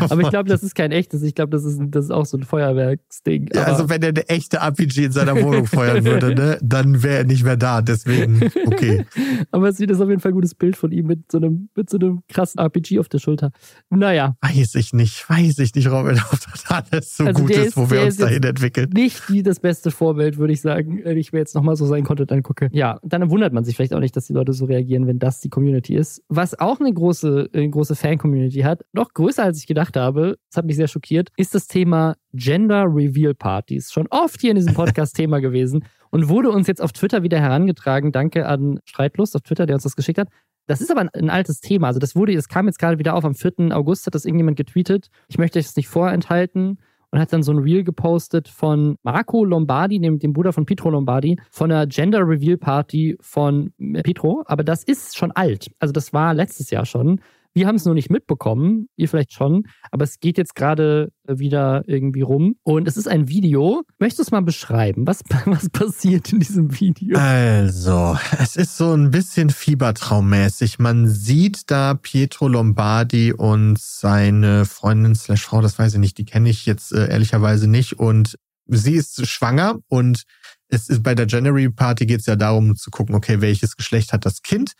[SPEAKER 1] Aber ich glaube, das ist kein echtes. Ich glaube, das ist, das ist auch so ein Feuerwerksding.
[SPEAKER 2] Ja, also wenn er eine echte RPG in seiner Wohnung feuern würde, ne, dann wäre er nicht mehr da. Deswegen, okay. (laughs)
[SPEAKER 1] Aber es ist auf jeden Fall ein gutes Bild von ihm mit so einem, mit so einem krassen RPG auf der Schulter. Naja.
[SPEAKER 2] Weiß ich nicht, weiß ich nicht, Robin, (laughs) ob das alles so also gut ist, wo wir uns dahin entwickeln.
[SPEAKER 1] Nicht wie das beste Vorbild, würde ich sagen, wenn ich mir jetzt nochmal so sein Content angucke. Ja, dann wundert man sich vielleicht auch nicht, dass die Leute so reagieren, wenn das die Community ist. Was auch eine große, eine große Fan-Community hat, noch größer als ich gedacht habe, das hat mich sehr schockiert, ist das Thema Gender Reveal Partys. Schon oft hier in diesem Podcast (laughs) Thema gewesen und wurde uns jetzt auf Twitter wieder herangetragen. Danke an Streitlust auf Twitter, der uns das geschickt hat. Das ist aber ein, altes Thema. Also das wurde, das kam jetzt gerade wieder auf. Am 4. August hat das irgendjemand getweetet. Ich möchte euch das nicht vorenthalten und hat dann so ein Reel gepostet von Marco Lombardi, dem, dem Bruder von Pietro Lombardi, von der Gender Reveal Party von Pietro. Aber das ist schon alt. Also das war letztes Jahr schon. Wir haben es nur nicht mitbekommen, ihr vielleicht schon, aber es geht jetzt gerade wieder irgendwie rum. Und es ist ein Video. Möchtest du es mal beschreiben? Was, (laughs) was passiert in diesem Video?
[SPEAKER 2] Also, es ist so ein bisschen fiebertraummäßig. Man sieht da Pietro Lombardi und seine Freundin slash Frau, das weiß ich nicht, die kenne ich jetzt äh, ehrlicherweise nicht. Und sie ist schwanger und es ist bei der January Party geht es ja darum zu gucken, okay, welches Geschlecht hat das Kind?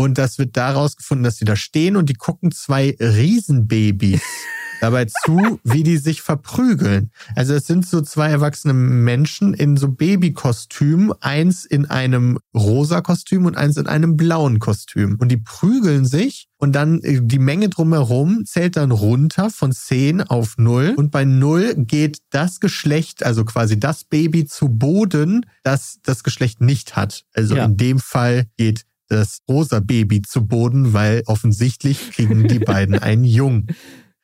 [SPEAKER 2] Und das wird daraus gefunden, dass sie da stehen und die gucken zwei Riesenbabys (laughs) dabei zu, wie die sich verprügeln. Also es sind so zwei erwachsene Menschen in so Babykostüm, eins in einem rosa Kostüm und eins in einem blauen Kostüm. Und die prügeln sich und dann äh, die Menge drumherum zählt dann runter von 10 auf 0 und bei 0 geht das Geschlecht, also quasi das Baby zu Boden, das das Geschlecht nicht hat. Also ja. in dem Fall geht das rosa Baby zu Boden, weil offensichtlich kriegen die beiden (laughs) einen Jungen.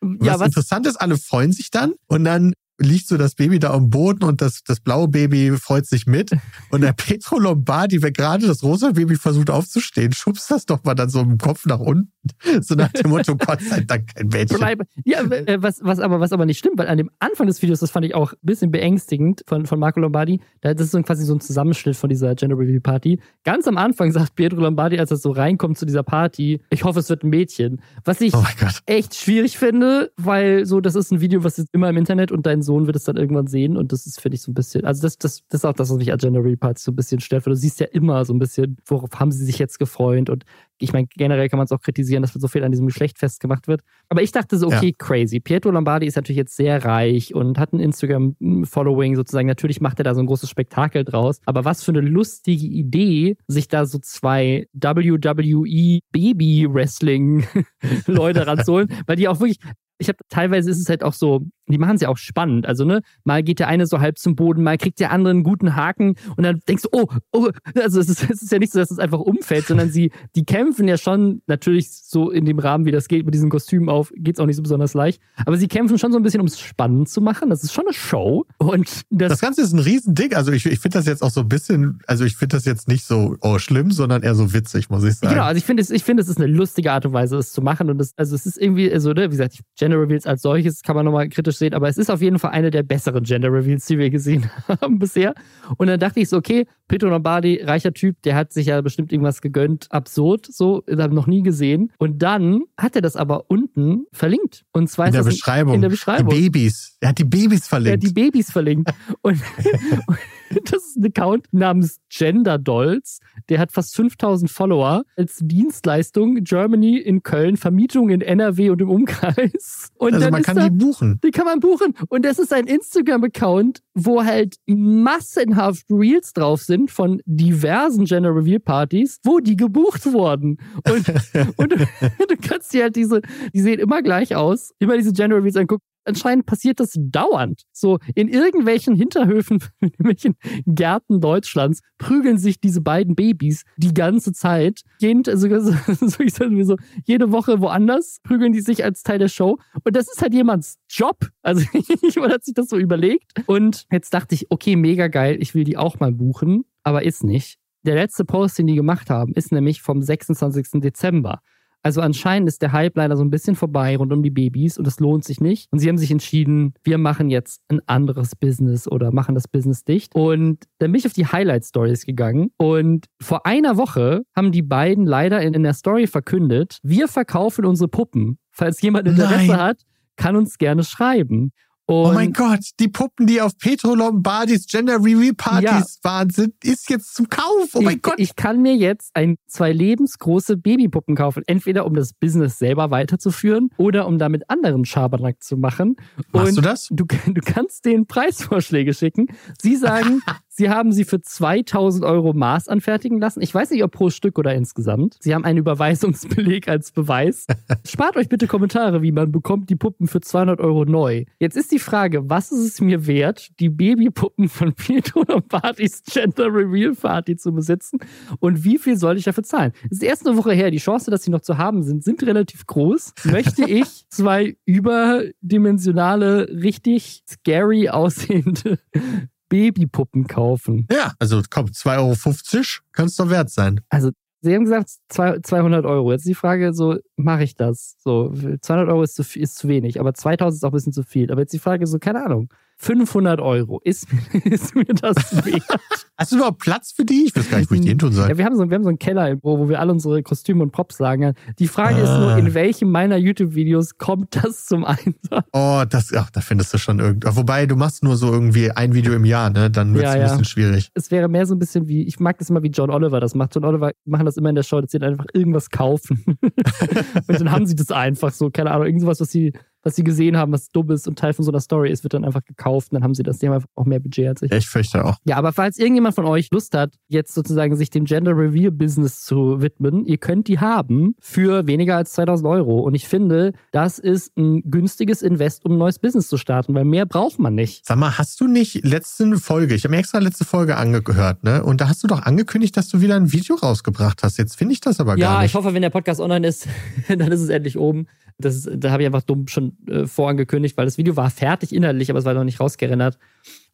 [SPEAKER 2] Was, ja, was interessant ist, alle freuen sich dann und dann liegt so das Baby da am Boden und das, das blaue Baby freut sich mit. Und der Petro Lombardi, wer gerade das rosa Baby versucht aufzustehen, schubst das doch mal dann so im Kopf nach unten. So nach dem Motto, (laughs) Gott sei Dank kein Mädchen.
[SPEAKER 1] Ja, äh, was, was, aber, was aber nicht stimmt, weil an dem Anfang des Videos, das fand ich auch ein bisschen beängstigend von, von Marco Lombardi, das ist so quasi so ein Zusammenschnitt von dieser Gender Review Party. Ganz am Anfang sagt Pietro Lombardi, als er so reinkommt zu dieser Party, ich hoffe, es wird ein Mädchen. Was ich oh echt schwierig finde, weil so, das ist ein Video, was ist immer im Internet und dein Sohn wird es dann irgendwann sehen und das ist, finde ich, so ein bisschen, also das, das, das ist auch das, was mich an Gender Party so ein bisschen stört, weil du siehst ja immer so ein bisschen, worauf haben sie sich jetzt gefreut und ich meine, generell kann man es auch kritisieren, dass so viel an diesem Geschlecht festgemacht wird. Aber ich dachte so, okay, ja. crazy. Pietro Lombardi ist natürlich jetzt sehr reich und hat ein Instagram-Following sozusagen. Natürlich macht er da so ein großes Spektakel draus. Aber was für eine lustige Idee, sich da so zwei WWE Baby-Wrestling-Leute (laughs) ranzuholen, (laughs) weil die auch wirklich, ich habe teilweise ist es halt auch so, die machen es ja auch spannend. Also, ne, mal geht der eine so halb zum Boden, mal kriegt der andere einen guten Haken und dann denkst du, oh, oh, also es ist, es ist ja nicht so, dass es einfach umfällt, sondern sie, die kämpfen ja schon natürlich so in dem Rahmen, wie das geht, mit diesen Kostümen auf, geht es auch nicht so besonders leicht. Aber sie kämpfen schon so ein bisschen, um es spannend zu machen. Das ist schon eine Show. Und das,
[SPEAKER 2] das Ganze ist ein Riesending. Also ich, ich finde das jetzt auch so ein bisschen, also ich finde das jetzt nicht so oh, schlimm, sondern eher so witzig, muss ich sagen.
[SPEAKER 1] Genau, also ich finde, ich finde, es ist eine lustige Art und Weise, es zu machen. Und das, also es ist irgendwie, also, ne, wie gesagt, Gender Reveals als solches kann man nochmal kritisch sehen, aber es ist auf jeden Fall eine der besseren Gender Reveals, die wir gesehen (laughs) haben bisher. Und dann dachte ich so, okay, Pietro Lombardi, reicher Typ, der hat sich ja bestimmt irgendwas gegönnt. Absurd, so, habe noch nie gesehen. Und dann hat er das aber unten verlinkt. Und zwar
[SPEAKER 2] in der Beschreibung. In der Beschreibung. Die Babys. Er hat die Babys verlinkt. Er
[SPEAKER 1] hat die Babys verlinkt. und, und (laughs) (laughs) (laughs) das ist ein Account namens Gender Dolls. Der hat fast 5000 Follower als Dienstleistung Germany in Köln, Vermietung in NRW und im Umkreis. Und
[SPEAKER 2] also man kann
[SPEAKER 1] da,
[SPEAKER 2] die buchen.
[SPEAKER 1] Die kann man buchen. Und das ist ein Instagram-Account, wo halt massenhaft Reels drauf sind von diversen Gender Reveal Partys, wo die gebucht wurden. Und, (laughs) und du, (laughs) du kannst dir halt diese, die sehen immer gleich aus, immer diese Gender Reveals angucken anscheinend passiert das dauernd. So in irgendwelchen Hinterhöfen, (laughs) in irgendwelchen Gärten Deutschlands prügeln sich diese beiden Babys die ganze Zeit. Jeden, also, (laughs) so, jede Woche woanders prügeln die sich als Teil der Show. Und das ist halt jemands Job. Also (laughs) jemand hat sich das so überlegt. Und jetzt dachte ich, okay, mega geil, ich will die auch mal buchen. Aber ist nicht. Der letzte Post, den die gemacht haben, ist nämlich vom 26. Dezember. Also anscheinend ist der Hype leider so ein bisschen vorbei rund um die Babys und es lohnt sich nicht. Und sie haben sich entschieden, wir machen jetzt ein anderes Business oder machen das Business dicht. Und dann bin ich auf die Highlight Stories gegangen und vor einer Woche haben die beiden leider in, in der Story verkündet, wir verkaufen unsere Puppen. Falls jemand Interesse Nein. hat, kann uns gerne schreiben.
[SPEAKER 2] Und oh mein Gott, die Puppen, die auf Petro Lombardis Gender Reveal Partys ja. waren, sind, ist jetzt zum Kauf. Oh mein
[SPEAKER 1] ich,
[SPEAKER 2] Gott.
[SPEAKER 1] Ich kann mir jetzt ein zwei lebensgroße Babypuppen kaufen. Entweder um das Business selber weiterzuführen oder um damit anderen Schabernack zu machen.
[SPEAKER 2] Machst Und du das?
[SPEAKER 1] Du, du kannst denen Preisvorschläge schicken. Sie sagen, (laughs) Sie haben sie für 2000 Euro Maß anfertigen lassen. Ich weiß nicht, ob pro Stück oder insgesamt. Sie haben einen Überweisungsbeleg (laughs) als Beweis. Spart euch bitte Kommentare, wie man bekommt die Puppen für 200 Euro neu. Jetzt ist die Frage, was ist es mir wert, die Babypuppen von (laughs) Pietro Lombardis Gender Reveal Party zu besitzen? Und wie viel soll ich dafür zahlen? Es ist erst eine Woche her. Die Chance, dass sie noch zu haben sind, sind relativ groß. Möchte (laughs) ich zwei überdimensionale, richtig scary aussehende Babypuppen kaufen.
[SPEAKER 2] Ja, also komm, 2,50 Euro kann es doch wert sein.
[SPEAKER 1] Also, Sie haben gesagt 200 Euro. Jetzt die Frage, so mache ich das? So 200 Euro ist zu, ist zu wenig, aber 2000 ist auch ein bisschen zu viel. Aber jetzt die Frage, so keine Ahnung. 500 Euro. Ist, (laughs) ist mir das wert?
[SPEAKER 2] Hast du überhaupt Platz für die? Ich weiß gar nicht, wo ich die hin tun soll.
[SPEAKER 1] Ja, wir, haben so, wir haben so einen Keller, wo wir alle unsere Kostüme und Props sagen. Die Frage ah. ist nur, in welchem meiner YouTube-Videos kommt das zum Einsatz?
[SPEAKER 2] Oh, das, ach, da findest du schon irgendwie. Wobei, du machst nur so irgendwie ein Video im Jahr, ne? Dann wird es ja, ein bisschen ja. schwierig.
[SPEAKER 1] Es wäre mehr so ein bisschen wie, ich mag das immer, wie John Oliver das macht. John Oliver machen das immer in der Show, dass sie dann einfach irgendwas kaufen. (laughs) und dann haben sie das einfach so, keine Ahnung, irgendwas, was sie was sie gesehen haben, was dumm ist und Teil von so einer Story ist, wird dann einfach gekauft und dann haben sie das. Die haben einfach auch mehr Budget als ich.
[SPEAKER 2] Ich fürchte auch.
[SPEAKER 1] Ja, aber falls irgendjemand von euch Lust hat, jetzt sozusagen sich dem Gender Reveal Business zu widmen, ihr könnt die haben für weniger als 2000 Euro. Und ich finde, das ist ein günstiges Invest, um ein neues Business zu starten, weil mehr braucht man nicht.
[SPEAKER 2] Sag mal, hast du nicht letzte Folge, ich habe mir extra letzte Folge angehört, ne? Und da hast du doch angekündigt, dass du wieder ein Video rausgebracht hast. Jetzt finde ich das aber
[SPEAKER 1] ja,
[SPEAKER 2] gar nicht.
[SPEAKER 1] Ja, ich hoffe, wenn der Podcast online ist, (laughs) dann ist es endlich oben. Das ist, da habe ich einfach dumm schon äh, vorangekündigt, weil das Video war fertig inhaltlich, aber es war noch nicht rausgerendert.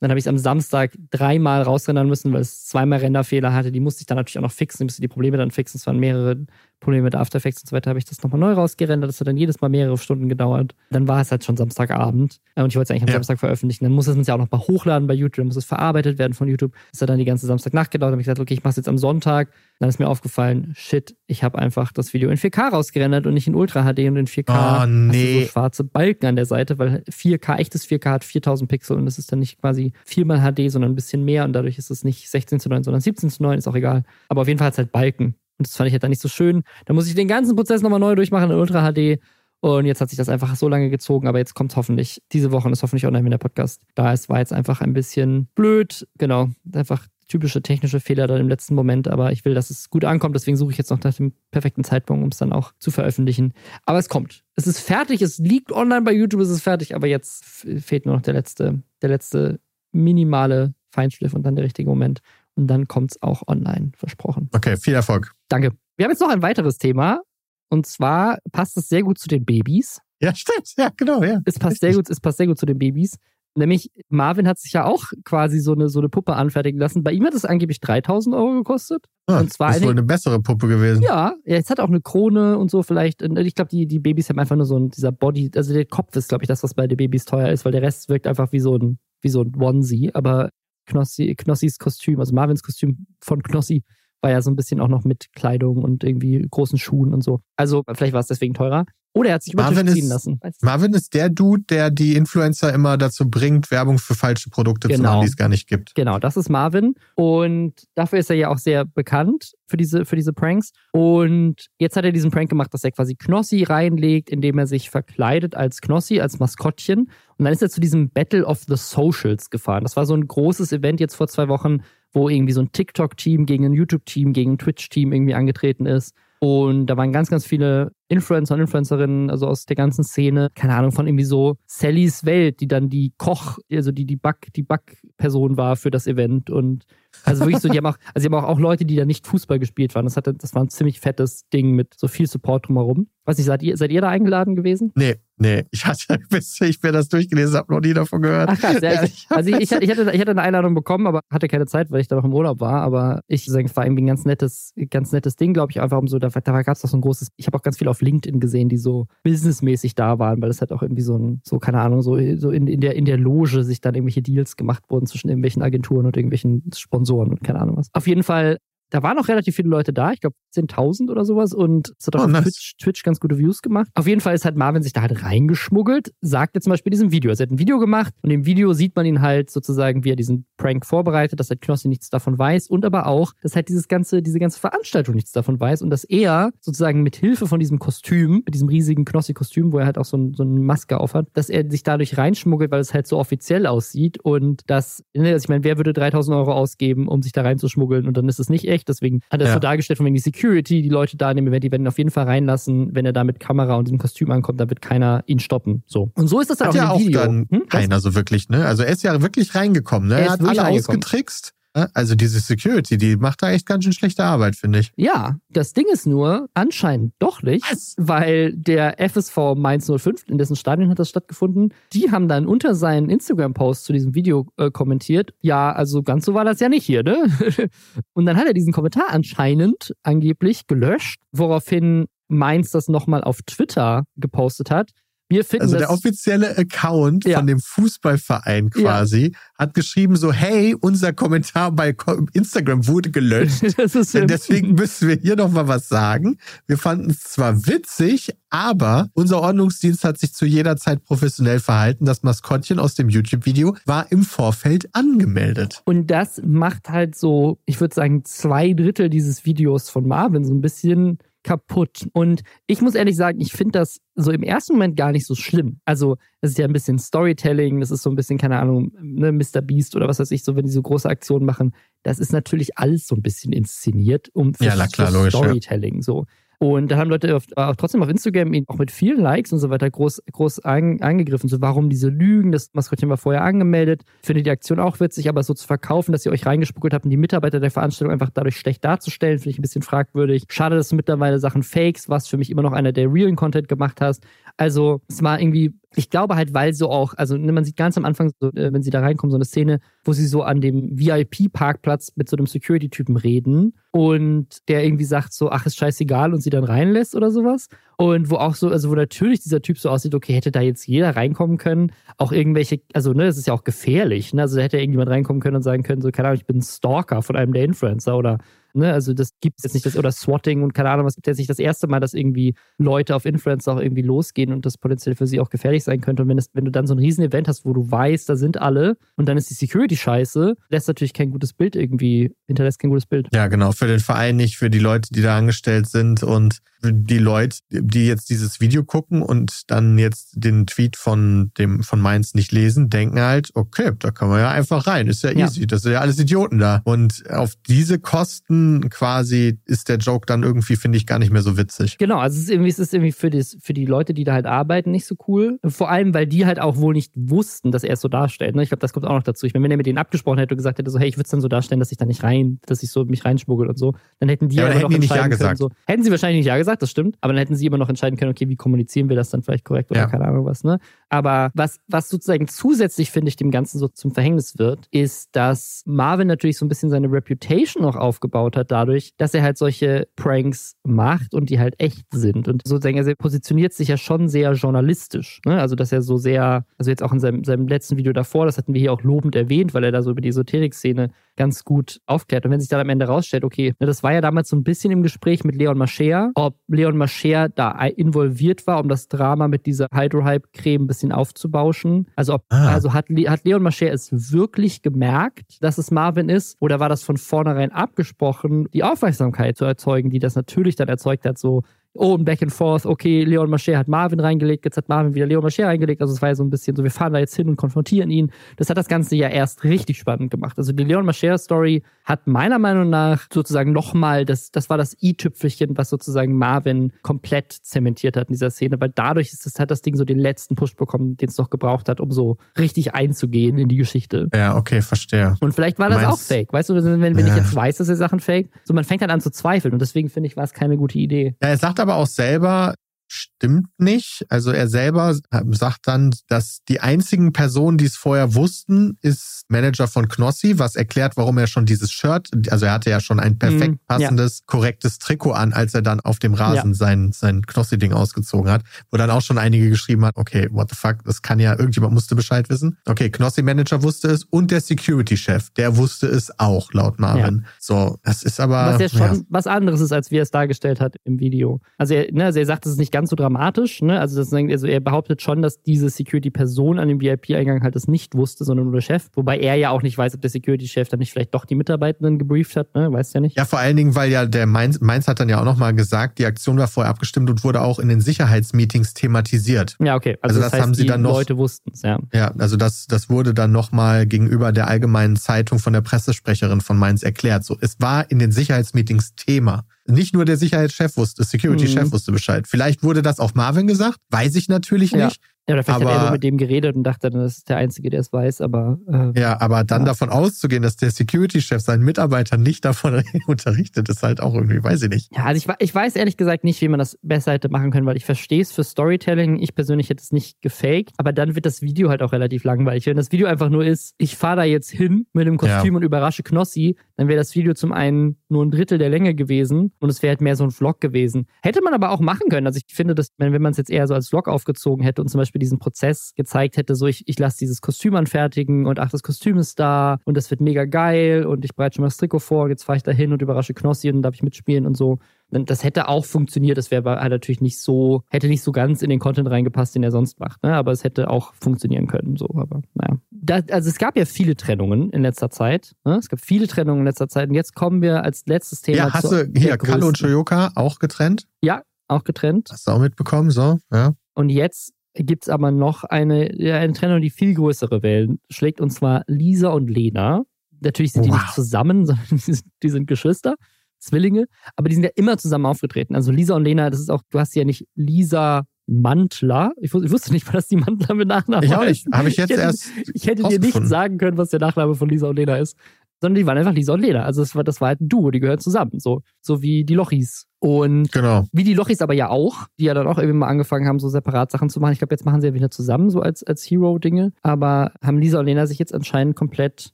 [SPEAKER 1] Dann habe ich es am Samstag dreimal rausrendern müssen, weil es zweimal Renderfehler hatte. Die musste ich dann natürlich auch noch fixen. Ich musste die Probleme dann fixen. Es waren mehrere Probleme mit After Effects und so weiter. Habe ich das nochmal neu rausgerendert. Das hat dann jedes Mal mehrere Stunden gedauert. Dann war es halt schon Samstagabend. Und ich wollte es eigentlich am ja. Samstag veröffentlichen. Dann muss es uns ja auch noch mal hochladen bei YouTube. Dann muss es verarbeitet werden von YouTube. Das hat dann die ganze Samstagnacht gedauert. Dann habe ich gesagt, okay, ich mache es jetzt am Sonntag. Dann ist mir aufgefallen, shit, ich habe einfach das Video in 4K rausgerendert und nicht in Ultra HD und in 4K.
[SPEAKER 2] Oh, nee.
[SPEAKER 1] Also so schwarze Balken an der Seite, weil 4K, echtes 4K hat 4000 Pixel und das ist dann nicht quasi viermal HD, sondern ein bisschen mehr und dadurch ist es nicht 16 zu 9, sondern 17 zu 9, ist auch egal. Aber auf jeden Fall hat es halt Balken. Und das fand ich halt dann nicht so schön. Da muss ich den ganzen Prozess nochmal neu durchmachen in Ultra HD. Und jetzt hat sich das einfach so lange gezogen, aber jetzt kommt hoffentlich, diese Woche ist hoffentlich online, wenn der Podcast da ist, war jetzt einfach ein bisschen blöd. Genau, einfach typische technische Fehler dann im letzten Moment, aber ich will, dass es gut ankommt, deswegen suche ich jetzt noch nach dem perfekten Zeitpunkt, um es dann auch zu veröffentlichen. Aber es kommt. Es ist fertig, es liegt online bei YouTube, es ist fertig, aber jetzt fehlt nur noch der letzte, der letzte minimale Feinschliff und dann der richtige Moment. Und dann kommt es auch online, versprochen.
[SPEAKER 2] Okay, viel Erfolg.
[SPEAKER 1] Danke. Wir haben jetzt noch ein weiteres Thema. Und zwar passt es sehr gut zu den Babys.
[SPEAKER 2] Ja, stimmt. Ja, genau, ja.
[SPEAKER 1] Es passt sehr gut, es passt sehr gut zu den Babys. Nämlich, Marvin hat sich ja auch quasi so eine, so eine Puppe anfertigen lassen. Bei ihm hat es angeblich 3000 Euro gekostet.
[SPEAKER 2] Ah, und zwar das ist wohl eine bessere Puppe gewesen.
[SPEAKER 1] Ja, jetzt hat auch eine Krone und so vielleicht. Ich glaube, die, die Babys haben einfach nur so ein, dieser Body, also der Kopf ist, glaube ich, das, was bei den Babys teuer ist, weil der Rest wirkt einfach wie so ein, wie so ein Onesie. Aber Knossi, Knossis Kostüm, also Marvins Kostüm von Knossi, war ja so ein bisschen auch noch mit Kleidung und irgendwie großen Schuhen und so. Also vielleicht war es deswegen teurer. Oder er hat sich über Marvin ziehen lassen.
[SPEAKER 2] Marvin ist der Dude, der die Influencer immer dazu bringt, Werbung für falsche Produkte genau. zu machen, die es gar nicht gibt.
[SPEAKER 1] Genau, das ist Marvin. Und dafür ist er ja auch sehr bekannt für diese, für diese Pranks. Und jetzt hat er diesen Prank gemacht, dass er quasi Knossi reinlegt, indem er sich verkleidet als Knossi, als Maskottchen. Und dann ist er zu diesem Battle of the Socials gefahren. Das war so ein großes Event jetzt vor zwei Wochen, wo irgendwie so ein TikTok-Team gegen ein YouTube-Team, gegen ein Twitch-Team irgendwie angetreten ist. Und da waren ganz, ganz viele Influencer und Influencerinnen, also aus der ganzen Szene, keine Ahnung, von irgendwie so Sallys Welt, die dann die Koch, also die, die Back, die Backperson war für das Event. Und also wirklich so, die haben auch, (laughs) also die haben auch, Leute, die da nicht Fußball gespielt waren. Das hatte, das war ein ziemlich fettes Ding mit so viel Support drumherum. Weiß nicht, seid ihr, seid ihr da eingeladen gewesen?
[SPEAKER 2] Nee, nee. (laughs) Ich hatte, bis ich mir das durchgelesen habe, noch nie davon gehört. Ach krass, ja. (laughs)
[SPEAKER 1] also ich, ich, ich, hatte, ich hatte eine Einladung bekommen, aber hatte keine Zeit, weil ich da noch im Urlaub war. Aber ich es war irgendwie ein ganz nettes, ganz nettes Ding, glaube ich, einfach um so, da, da gab es doch so ein großes, ich habe auch ganz viel auf LinkedIn gesehen, die so businessmäßig da waren, weil es halt auch irgendwie so ein, so, keine Ahnung, so, so in, in, der, in der Loge sich dann irgendwelche Deals gemacht wurden zwischen irgendwelchen Agenturen und irgendwelchen Sponsoren und keine Ahnung was. Auf jeden Fall da waren auch relativ viele Leute da, ich glaube 10.000 oder sowas und es hat auch oh, nice. Twitch, Twitch, ganz gute Views gemacht. Auf jeden Fall ist halt Marvin sich da halt reingeschmuggelt, sagt er zum Beispiel in diesem Video. Also er hat ein Video gemacht und im Video sieht man ihn halt sozusagen, wie er diesen Prank vorbereitet, dass halt Knossi nichts davon weiß und aber auch, dass halt dieses ganze, diese ganze Veranstaltung nichts davon weiß und dass er sozusagen mit Hilfe von diesem Kostüm, mit diesem riesigen Knossi-Kostüm, wo er halt auch so, ein, so eine Maske aufhat, dass er sich dadurch reinschmuggelt, weil es halt so offiziell aussieht und dass, ne, also ich meine, wer würde 3000 Euro ausgeben, um sich da reinzuschmuggeln und dann ist es nicht echt, deswegen hat er ja. so dargestellt, von wegen die Security, die Leute da in dem Event, die werden ihn auf jeden Fall reinlassen, wenn er da mit Kamera und diesem Kostüm ankommt, da wird keiner ihn stoppen. So. Und so ist das dann
[SPEAKER 2] hat
[SPEAKER 1] auch ja
[SPEAKER 2] im Video. auch dann hm? keiner so wirklich, ne? Also er ist ja wirklich reingekommen, ne? Er, er hat alle ausgetrickst. Also diese Security, die macht da echt ganz schön schlechte Arbeit, finde ich.
[SPEAKER 1] Ja, das Ding ist nur, anscheinend doch nicht, Was? weil der FSV Mainz 05, in dessen Stadion hat das stattgefunden, die haben dann unter seinen Instagram-Post zu diesem Video äh, kommentiert, ja, also ganz so war das ja nicht hier, ne? (laughs) Und dann hat er diesen Kommentar anscheinend angeblich gelöscht, woraufhin Mainz das nochmal auf Twitter gepostet hat wir finden
[SPEAKER 2] also der offizielle Account ja. von dem Fußballverein quasi ja. hat geschrieben so, hey, unser Kommentar bei Instagram wurde gelöscht. (laughs) deswegen müssen wir hier nochmal was sagen. Wir fanden es zwar witzig, aber unser Ordnungsdienst hat sich zu jeder Zeit professionell verhalten. Das Maskottchen aus dem YouTube-Video war im Vorfeld angemeldet.
[SPEAKER 1] Und das macht halt so, ich würde sagen, zwei Drittel dieses Videos von Marvin so ein bisschen kaputt. Und ich muss ehrlich sagen, ich finde das so im ersten Moment gar nicht so schlimm. Also, das ist ja ein bisschen Storytelling, das ist so ein bisschen, keine Ahnung, ne, Mr. Beast oder was weiß ich, so, wenn die so große Aktionen machen. Das ist natürlich alles so ein bisschen inszeniert, um für, ja, klar, logisch, Storytelling. Ja. So. Und da haben Leute auf, auch trotzdem auf Instagram ihn auch mit vielen Likes und so weiter groß, groß ein, eingegriffen. So, warum diese Lügen? Das Maskottchen war vorher angemeldet. Finde die Aktion auch witzig, aber so zu verkaufen, dass ihr euch reingespuckelt habt und die Mitarbeiter der Veranstaltung einfach dadurch schlecht darzustellen, finde ich ein bisschen fragwürdig. Schade, dass du mittlerweile Sachen fakes, was für mich immer noch einer der realen Content gemacht hast. Also, es war irgendwie ich glaube halt, weil so auch, also ne, man sieht ganz am Anfang, so, äh, wenn sie da reinkommen, so eine Szene, wo sie so an dem VIP-Parkplatz mit so einem Security-Typen reden und der irgendwie sagt so, ach, ist scheißegal und sie dann reinlässt oder sowas. Und wo auch so, also wo natürlich dieser Typ so aussieht, okay, hätte da jetzt jeder reinkommen können, auch irgendwelche, also ne, das ist ja auch gefährlich, ne? Also da hätte irgendjemand reinkommen können und sagen können, so, keine Ahnung, ich bin ein Stalker von einem der Influencer oder Ne? Also das gibt es jetzt nicht, das, oder Swatting und keine Ahnung, was gibt jetzt nicht das erste Mal, dass irgendwie Leute auf Influencer auch irgendwie losgehen und das potenziell für sie auch gefährlich sein könnte. Und wenn, es, wenn du dann so ein Riesen-Event hast, wo du weißt, da sind alle und dann ist die Security scheiße, lässt natürlich kein gutes Bild irgendwie hinterlässt kein gutes Bild.
[SPEAKER 2] Ja, genau. Für den Verein nicht, für die Leute, die da angestellt sind und die Leute, die jetzt dieses Video gucken und dann jetzt den Tweet von dem von Mainz nicht lesen, denken halt, okay, da kann man ja einfach rein, ist ja easy, ja. das sind ja alles Idioten da. Und auf diese Kosten quasi ist der Joke dann irgendwie, finde ich, gar nicht mehr so witzig.
[SPEAKER 1] Genau, also es ist irgendwie, es ist irgendwie für, das, für die Leute, die da halt arbeiten, nicht so cool. Vor allem, weil die halt auch wohl nicht wussten, dass er es so darstellt. Ne? Ich glaube, das kommt auch noch dazu. Ich meine, wenn er mit denen abgesprochen hätte und gesagt hätte, so, hey, ich würde es dann so darstellen, dass ich da nicht rein, dass ich so mich reinschmuggel und so, dann hätten die ja, aber hätten die nicht ja gesagt. Können, so. Hätten sie wahrscheinlich nicht ja gesagt gesagt, das stimmt. Aber dann hätten sie immer noch entscheiden können, okay, wie kommunizieren wir das dann vielleicht korrekt oder ja. keine Ahnung was. Ne? Aber was, was sozusagen zusätzlich, finde ich, dem Ganzen so zum Verhängnis wird, ist, dass Marvin natürlich so ein bisschen seine Reputation noch aufgebaut hat, dadurch, dass er halt solche Pranks macht und die halt echt sind. Und sozusagen, er positioniert sich ja schon sehr journalistisch. Ne? Also, dass er so sehr, also jetzt auch in seinem, seinem letzten Video davor, das hatten wir hier auch lobend erwähnt, weil er da so über die Esoterik-Szene ganz gut aufklärt. Und wenn sich dann am Ende rausstellt, okay, ne, das war ja damals so ein bisschen im Gespräch mit Leon Mascher, ob Leon Mascher da involviert war, um das Drama mit dieser Hydrohype-Creme ein bisschen aufzubauschen. Also, ob, ah. also hat, hat Leon Mascher es wirklich gemerkt, dass es Marvin ist, oder war das von vornherein abgesprochen, die Aufmerksamkeit zu erzeugen, die das natürlich dann erzeugt hat, so oh, ein Back and Forth, okay, Leon Mascher hat Marvin reingelegt, jetzt hat Marvin wieder Leon Mascher reingelegt. Also es war ja so ein bisschen so, wir fahren da jetzt hin und konfrontieren ihn. Das hat das Ganze ja erst richtig spannend gemacht. Also die Leon Mascher-Story hat meiner Meinung nach sozusagen nochmal, das, das war das i-Tüpfelchen, was sozusagen Marvin komplett zementiert hat in dieser Szene, weil dadurch ist das, hat das Ding so den letzten Push bekommen, den es noch gebraucht hat, um so richtig einzugehen in die Geschichte.
[SPEAKER 2] Ja, okay, verstehe.
[SPEAKER 1] Und vielleicht war das Meinst, auch fake. Weißt du, wenn, wenn ja. ich jetzt weiß, dass er Sachen fake, so man fängt dann an zu zweifeln und deswegen finde ich, war es keine gute Idee.
[SPEAKER 2] Ja, er sagt aber auch selber, stimmt nicht. Also er selber sagt dann, dass die einzigen Personen, die es vorher wussten, ist Manager von Knossi, was erklärt, warum er schon dieses Shirt, also er hatte ja schon ein perfekt mhm, passendes, ja. korrektes Trikot an, als er dann auf dem Rasen ja. sein, sein Knossi-Ding ausgezogen hat, wo dann auch schon einige geschrieben hat, okay, what the fuck, das kann ja, irgendjemand musste Bescheid wissen. Okay, Knossi-Manager wusste es und der Security-Chef, der wusste es auch, laut Marvin. Ja. So, das ist aber...
[SPEAKER 1] Was ja schon was anderes ist, als wie er es dargestellt hat im Video. Also er, ne, also er sagt, es ist nicht ganz so dramatisch, ne? Also, das, also er behauptet schon, dass diese Security-Person an dem VIP-Eingang halt das nicht wusste, sondern nur der Chef. Wobei er ja auch nicht weiß, ob der Security-Chef dann nicht vielleicht doch die Mitarbeitenden gebrieft hat, ne? Weiß ja nicht.
[SPEAKER 2] Ja, vor allen Dingen, weil ja der Mainz, Mainz hat dann ja auch nochmal gesagt, die Aktion war vorher abgestimmt und wurde auch in den Sicherheitsmeetings thematisiert.
[SPEAKER 1] Ja, okay. Also, also das, das heißt, haben sie dann noch. Leute wussten es, ja.
[SPEAKER 2] Ja, also das, das wurde dann nochmal gegenüber der allgemeinen Zeitung von der Pressesprecherin von Mainz erklärt. So, es war in den Sicherheitsmeetings Thema. Nicht nur der Sicherheitschef wusste, Security-Chef mhm. wusste Bescheid. Vielleicht wurde das auch Marvin gesagt, weiß ich natürlich nicht.
[SPEAKER 1] Ja, oder vielleicht aber, hat er nur mit dem geredet und dachte, das ist der Einzige, der es weiß, aber.
[SPEAKER 2] Äh, ja, aber dann ja. davon auszugehen, dass der Security-Chef seinen Mitarbeitern nicht davon (laughs) unterrichtet, ist halt auch irgendwie, weiß ich nicht.
[SPEAKER 1] Ja, also ich, ich weiß ehrlich gesagt nicht, wie man das besser hätte machen können, weil ich verstehe es für Storytelling. Ich persönlich hätte es nicht gefaked, aber dann wird das Video halt auch relativ langweilig. Wenn das Video einfach nur ist, ich fahre da jetzt hin mit dem Kostüm ja. und überrasche Knossi, dann wäre das Video zum einen nur ein Drittel der Länge gewesen und es wäre halt mehr so ein Vlog gewesen. Hätte man aber auch machen können. Also ich finde, dass, wenn, man es jetzt eher so als Vlog aufgezogen hätte und zum Beispiel diesen Prozess gezeigt hätte, so ich, ich lasse dieses Kostüm anfertigen und ach, das Kostüm ist da und das wird mega geil und ich bereite schon mal das Trikot vor, jetzt fahre ich da hin und überrasche Knossi und darf ich mitspielen und so. Das hätte auch funktioniert, das wäre halt natürlich nicht so, hätte nicht so ganz in den Content reingepasst, den er sonst macht, ne? aber es hätte auch funktionieren können, so, aber naja. Da, also es gab ja viele Trennungen in letzter Zeit, ne? es gab viele Trennungen in letzter Zeit und jetzt kommen wir als letztes Thema
[SPEAKER 2] Ja, hast du hier Kalle und Shoyoka auch getrennt?
[SPEAKER 1] Ja, auch getrennt.
[SPEAKER 2] Hast du auch mitbekommen, so, ja.
[SPEAKER 1] Und jetzt gibt es aber noch eine, eine Trennung, die viel größere Wellen schlägt, und zwar Lisa und Lena. Natürlich sind wow. die nicht zusammen, (laughs) sondern die sind Geschwister. Zwillinge, aber die sind ja immer zusammen aufgetreten. Also Lisa und Lena, das ist auch, du hast ja nicht Lisa Mantler. Ich, ich wusste nicht mal, dass die Mantler mit Nachnamen
[SPEAKER 2] Ich auch nicht. Habe ich jetzt
[SPEAKER 1] ich hätte,
[SPEAKER 2] erst.
[SPEAKER 1] Ich hätte dir nicht sagen können, was der Nachname von Lisa und Lena ist. Sondern die waren einfach Lisa und Lena. Also das war, das war halt ein Duo, die gehören zusammen. So, so wie die Lochis. Und
[SPEAKER 2] genau.
[SPEAKER 1] wie die Lochis aber ja auch, die ja dann auch irgendwie mal angefangen haben, so separat Sachen zu machen. Ich glaube, jetzt machen sie ja wieder zusammen, so als, als Hero-Dinge. Aber haben Lisa und Lena sich jetzt anscheinend komplett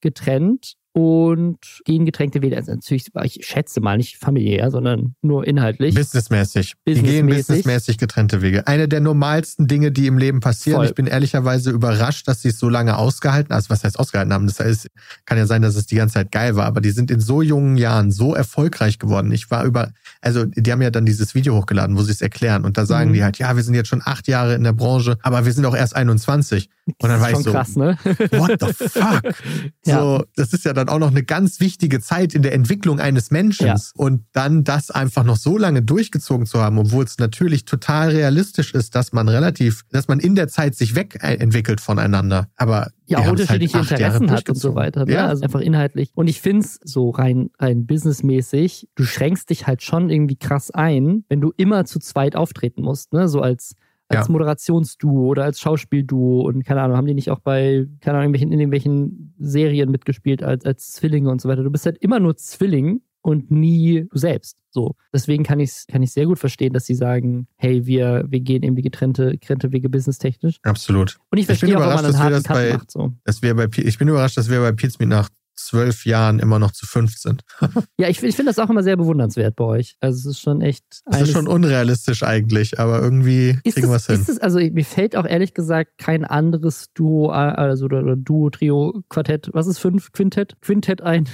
[SPEAKER 1] getrennt und gehen Getränke wählen. Also natürlich, ich schätze mal nicht familiär, sondern nur inhaltlich.
[SPEAKER 2] Businessmäßig. Businessmäßig. Die gehen businessmäßig getrennte Wege. Eine der normalsten Dinge, die im Leben passieren. Voll. Ich bin ehrlicherweise überrascht, dass sie es so lange ausgehalten, also was heißt ausgehalten haben? Das heißt, kann ja sein, dass es die ganze Zeit geil war, aber die sind in so jungen Jahren so erfolgreich geworden. Ich war über, also die haben ja dann dieses Video hochgeladen, wo sie es erklären und da sagen mhm. die halt, ja, wir sind jetzt schon acht Jahre in der Branche, aber wir sind auch erst 21. Und dann war ich so, krass, ne? what the fuck? (laughs) ja. So, das ist ja dann auch noch eine ganz wichtige Zeit in der Entwicklung eines Menschen. Ja. Und dann das einfach noch so lange durchgezogen zu haben, obwohl es natürlich total realistisch ist, dass man relativ, dass man in der Zeit sich wegentwickelt voneinander. Aber
[SPEAKER 1] ja, auch unterschiedliche halt Interessen hat und so weiter. Ne? Ja. Also einfach inhaltlich. Und ich finde es so rein, rein businessmäßig, du schränkst dich halt schon irgendwie krass ein, wenn du immer zu zweit auftreten musst, ne? So als als ja. Moderationsduo oder als Schauspielduo und keine Ahnung, haben die nicht auch bei, keine Ahnung, in irgendwelchen Serien mitgespielt als, als Zwillinge und so weiter. Du bist halt immer nur Zwilling und nie du selbst. So. Deswegen kann ich es kann ich sehr gut verstehen, dass sie sagen, hey, wir, wir gehen irgendwie getrennte, getrennte Wege businesstechnisch.
[SPEAKER 2] Absolut.
[SPEAKER 1] Und ich verstehe ich auch, warum man einen harten Cut bei, macht. So.
[SPEAKER 2] Dass wir bei, ich bin überrascht, dass wir bei Pizmeet nach zwölf Jahren immer noch zu fünf sind. (laughs)
[SPEAKER 1] ja, ich, ich finde das auch immer sehr bewundernswert bei euch. Also es ist schon echt.
[SPEAKER 2] Es ist schon unrealistisch eigentlich, aber irgendwie kriegen wir es hin.
[SPEAKER 1] Es, also mir fällt auch ehrlich gesagt kein anderes Duo, also oder Duo, Trio, Quartett, was ist fünf? Quintett? Quintett ein,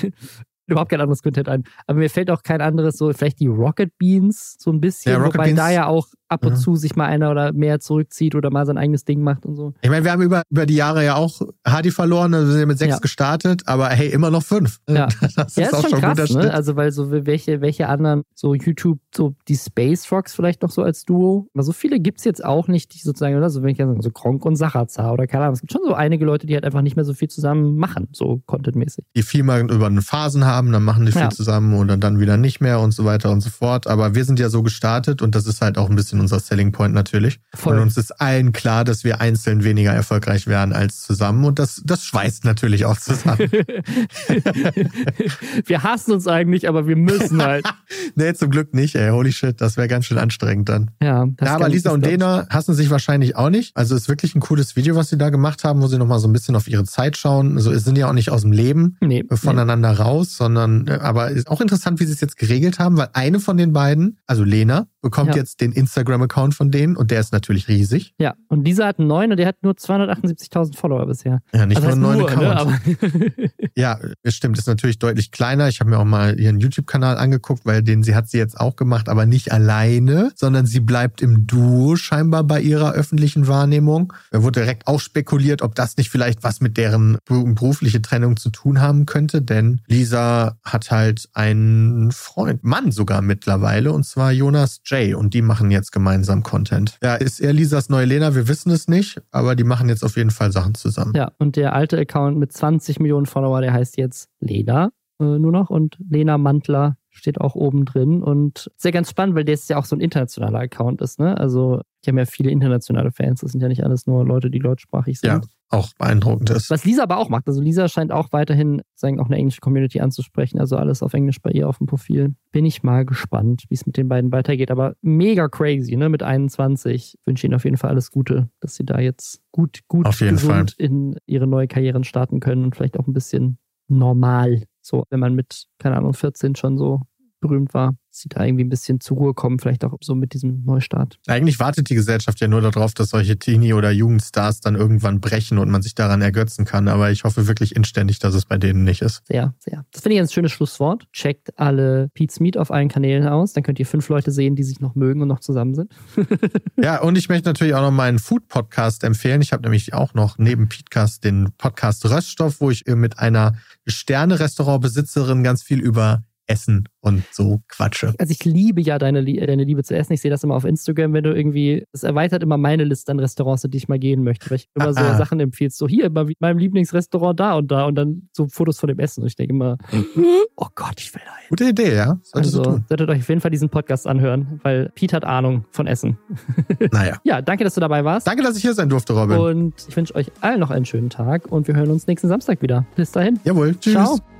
[SPEAKER 1] überhaupt kein anderes Quintett ein. Aber mir fällt auch kein anderes, so vielleicht die Rocket Beans so ein bisschen, ja, wobei Beans, da ja auch ab und ja. zu sich mal einer oder mehr zurückzieht oder mal sein eigenes Ding macht und so.
[SPEAKER 2] Ich meine, wir haben über, über die Jahre ja auch Hardy verloren, also wir sind mit sechs ja. gestartet, aber hey, immer noch fünf.
[SPEAKER 1] Ja, (laughs) das ja, ist, auch schon krass, ne? Also weil so welche, welche anderen, so YouTube, so die Space Rocks vielleicht noch so als Duo. Aber so viele gibt es jetzt auch nicht, die sozusagen, oder so, wenn ich sagen, so Kronk und Sachazar oder keine Ahnung. Es gibt schon so einige Leute, die halt einfach nicht mehr so viel zusammen machen, so contentmäßig.
[SPEAKER 2] Die viel mal über eine Phasen haben, dann machen die viel ja. zusammen oder dann wieder nicht mehr und so weiter und so fort. Aber wir sind ja so gestartet und das ist halt auch ein bisschen unser Selling Point natürlich. Voll. Und uns ist allen klar, dass wir einzeln weniger erfolgreich werden als zusammen. Und das, das schweißt natürlich auch zusammen. (laughs)
[SPEAKER 1] wir hassen uns eigentlich, aber wir müssen (laughs) halt.
[SPEAKER 2] nee, zum Glück nicht, ey. Holy shit, das wäre ganz schön anstrengend dann.
[SPEAKER 1] Ja,
[SPEAKER 2] ja aber Lisa und Dena hassen sich wahrscheinlich auch nicht. Also ist wirklich ein cooles Video, was sie da gemacht haben, wo sie nochmal so ein bisschen auf ihre Zeit schauen. Also sind ja auch nicht aus dem Leben nee, voneinander nee. raus, sondern äh, aber ist auch interessant, wie sie es jetzt geregelt haben, weil eine von den beiden, also Lena, bekommt ja. jetzt den Instagram-Account von denen und der ist natürlich riesig.
[SPEAKER 1] Ja, und dieser hat einen neuen und der hat nur 278.000 Follower bisher.
[SPEAKER 2] Ja, nicht also nur einen neuen Account. Ne, ja, es stimmt, ist natürlich deutlich kleiner. Ich habe mir auch mal ihren YouTube-Kanal angeguckt, weil den sie hat sie jetzt auch gemacht, aber nicht alleine, sondern sie bleibt im Duo scheinbar bei ihrer öffentlichen Wahrnehmung. Da wurde direkt auch spekuliert, ob das nicht vielleicht was mit deren berufliche Trennung zu tun haben könnte, denn Lisa hat halt einen Freund, Mann sogar mittlerweile, und zwar Jonas Jay und die machen jetzt gemeinsam Content. Ja, ist er Lisas neue Lena? Wir wissen es nicht, aber die machen jetzt auf jeden Fall Sachen zusammen.
[SPEAKER 1] Ja, und der alte Account mit 20 Millionen Follower, der heißt jetzt Lena äh, nur noch und Lena Mantler steht auch oben drin und sehr ganz spannend, weil der ist ja auch so ein internationaler Account ist, ne? Also die haben ja viele internationale Fans. Das sind ja nicht alles nur Leute, die deutschsprachig sind.
[SPEAKER 2] Ja, auch beeindruckend ist.
[SPEAKER 1] Was Lisa aber auch macht. Also Lisa scheint auch weiterhin sagen, auch eine englische Community anzusprechen. Also alles auf Englisch bei ihr auf dem Profil. Bin ich mal gespannt, wie es mit den beiden weitergeht. Aber mega crazy, ne? Mit 21. Wünsche ihnen auf jeden Fall alles Gute, dass sie da jetzt gut, gut
[SPEAKER 2] gesund
[SPEAKER 1] Fall. in ihre neue Karrieren starten können und vielleicht auch ein bisschen normal. So, wenn man mit, keine Ahnung, 14 schon so berühmt war, sie da irgendwie ein bisschen zur Ruhe kommen, vielleicht auch so mit diesem Neustart.
[SPEAKER 2] Eigentlich wartet die Gesellschaft ja nur darauf, dass solche Teenie- oder Jugendstars dann irgendwann brechen und man sich daran ergötzen kann. Aber ich hoffe wirklich inständig, dass es bei denen nicht ist.
[SPEAKER 1] Sehr, sehr. Das finde ich ein schönes Schlusswort. Checkt alle Pete's Meet auf allen Kanälen aus. Dann könnt ihr fünf Leute sehen, die sich noch mögen und noch zusammen sind.
[SPEAKER 2] ja, und ich möchte natürlich auch noch meinen Food-Podcast empfehlen. Ich habe nämlich auch noch neben Petecast den Podcast Röststoff, wo ich mit einer Sterne-Restaurantbesitzerin ganz viel über Essen und so Quatsche.
[SPEAKER 1] Also ich liebe ja deine, deine Liebe zu Essen. Ich sehe das immer auf Instagram, wenn du irgendwie, es erweitert immer meine Liste an Restaurants, in die ich mal gehen möchte, weil ich immer so ah. Sachen empfiehlst. So hier, bei meinem Lieblingsrestaurant da und da und dann so Fotos von dem Essen. Und ich denke immer, (laughs) oh Gott, ich will da hin.
[SPEAKER 2] Gute Idee, ja.
[SPEAKER 1] Solltest also solltet euch auf jeden Fall diesen Podcast anhören, weil Pete hat Ahnung von Essen. (laughs)
[SPEAKER 2] Naja.
[SPEAKER 1] ja, danke, dass du dabei warst.
[SPEAKER 2] Danke, dass ich hier sein durfte, Robin.
[SPEAKER 1] Und ich wünsche euch allen noch einen schönen Tag und wir hören uns nächsten Samstag wieder. Bis dahin.
[SPEAKER 2] Jawohl. Tschüss. Ciao.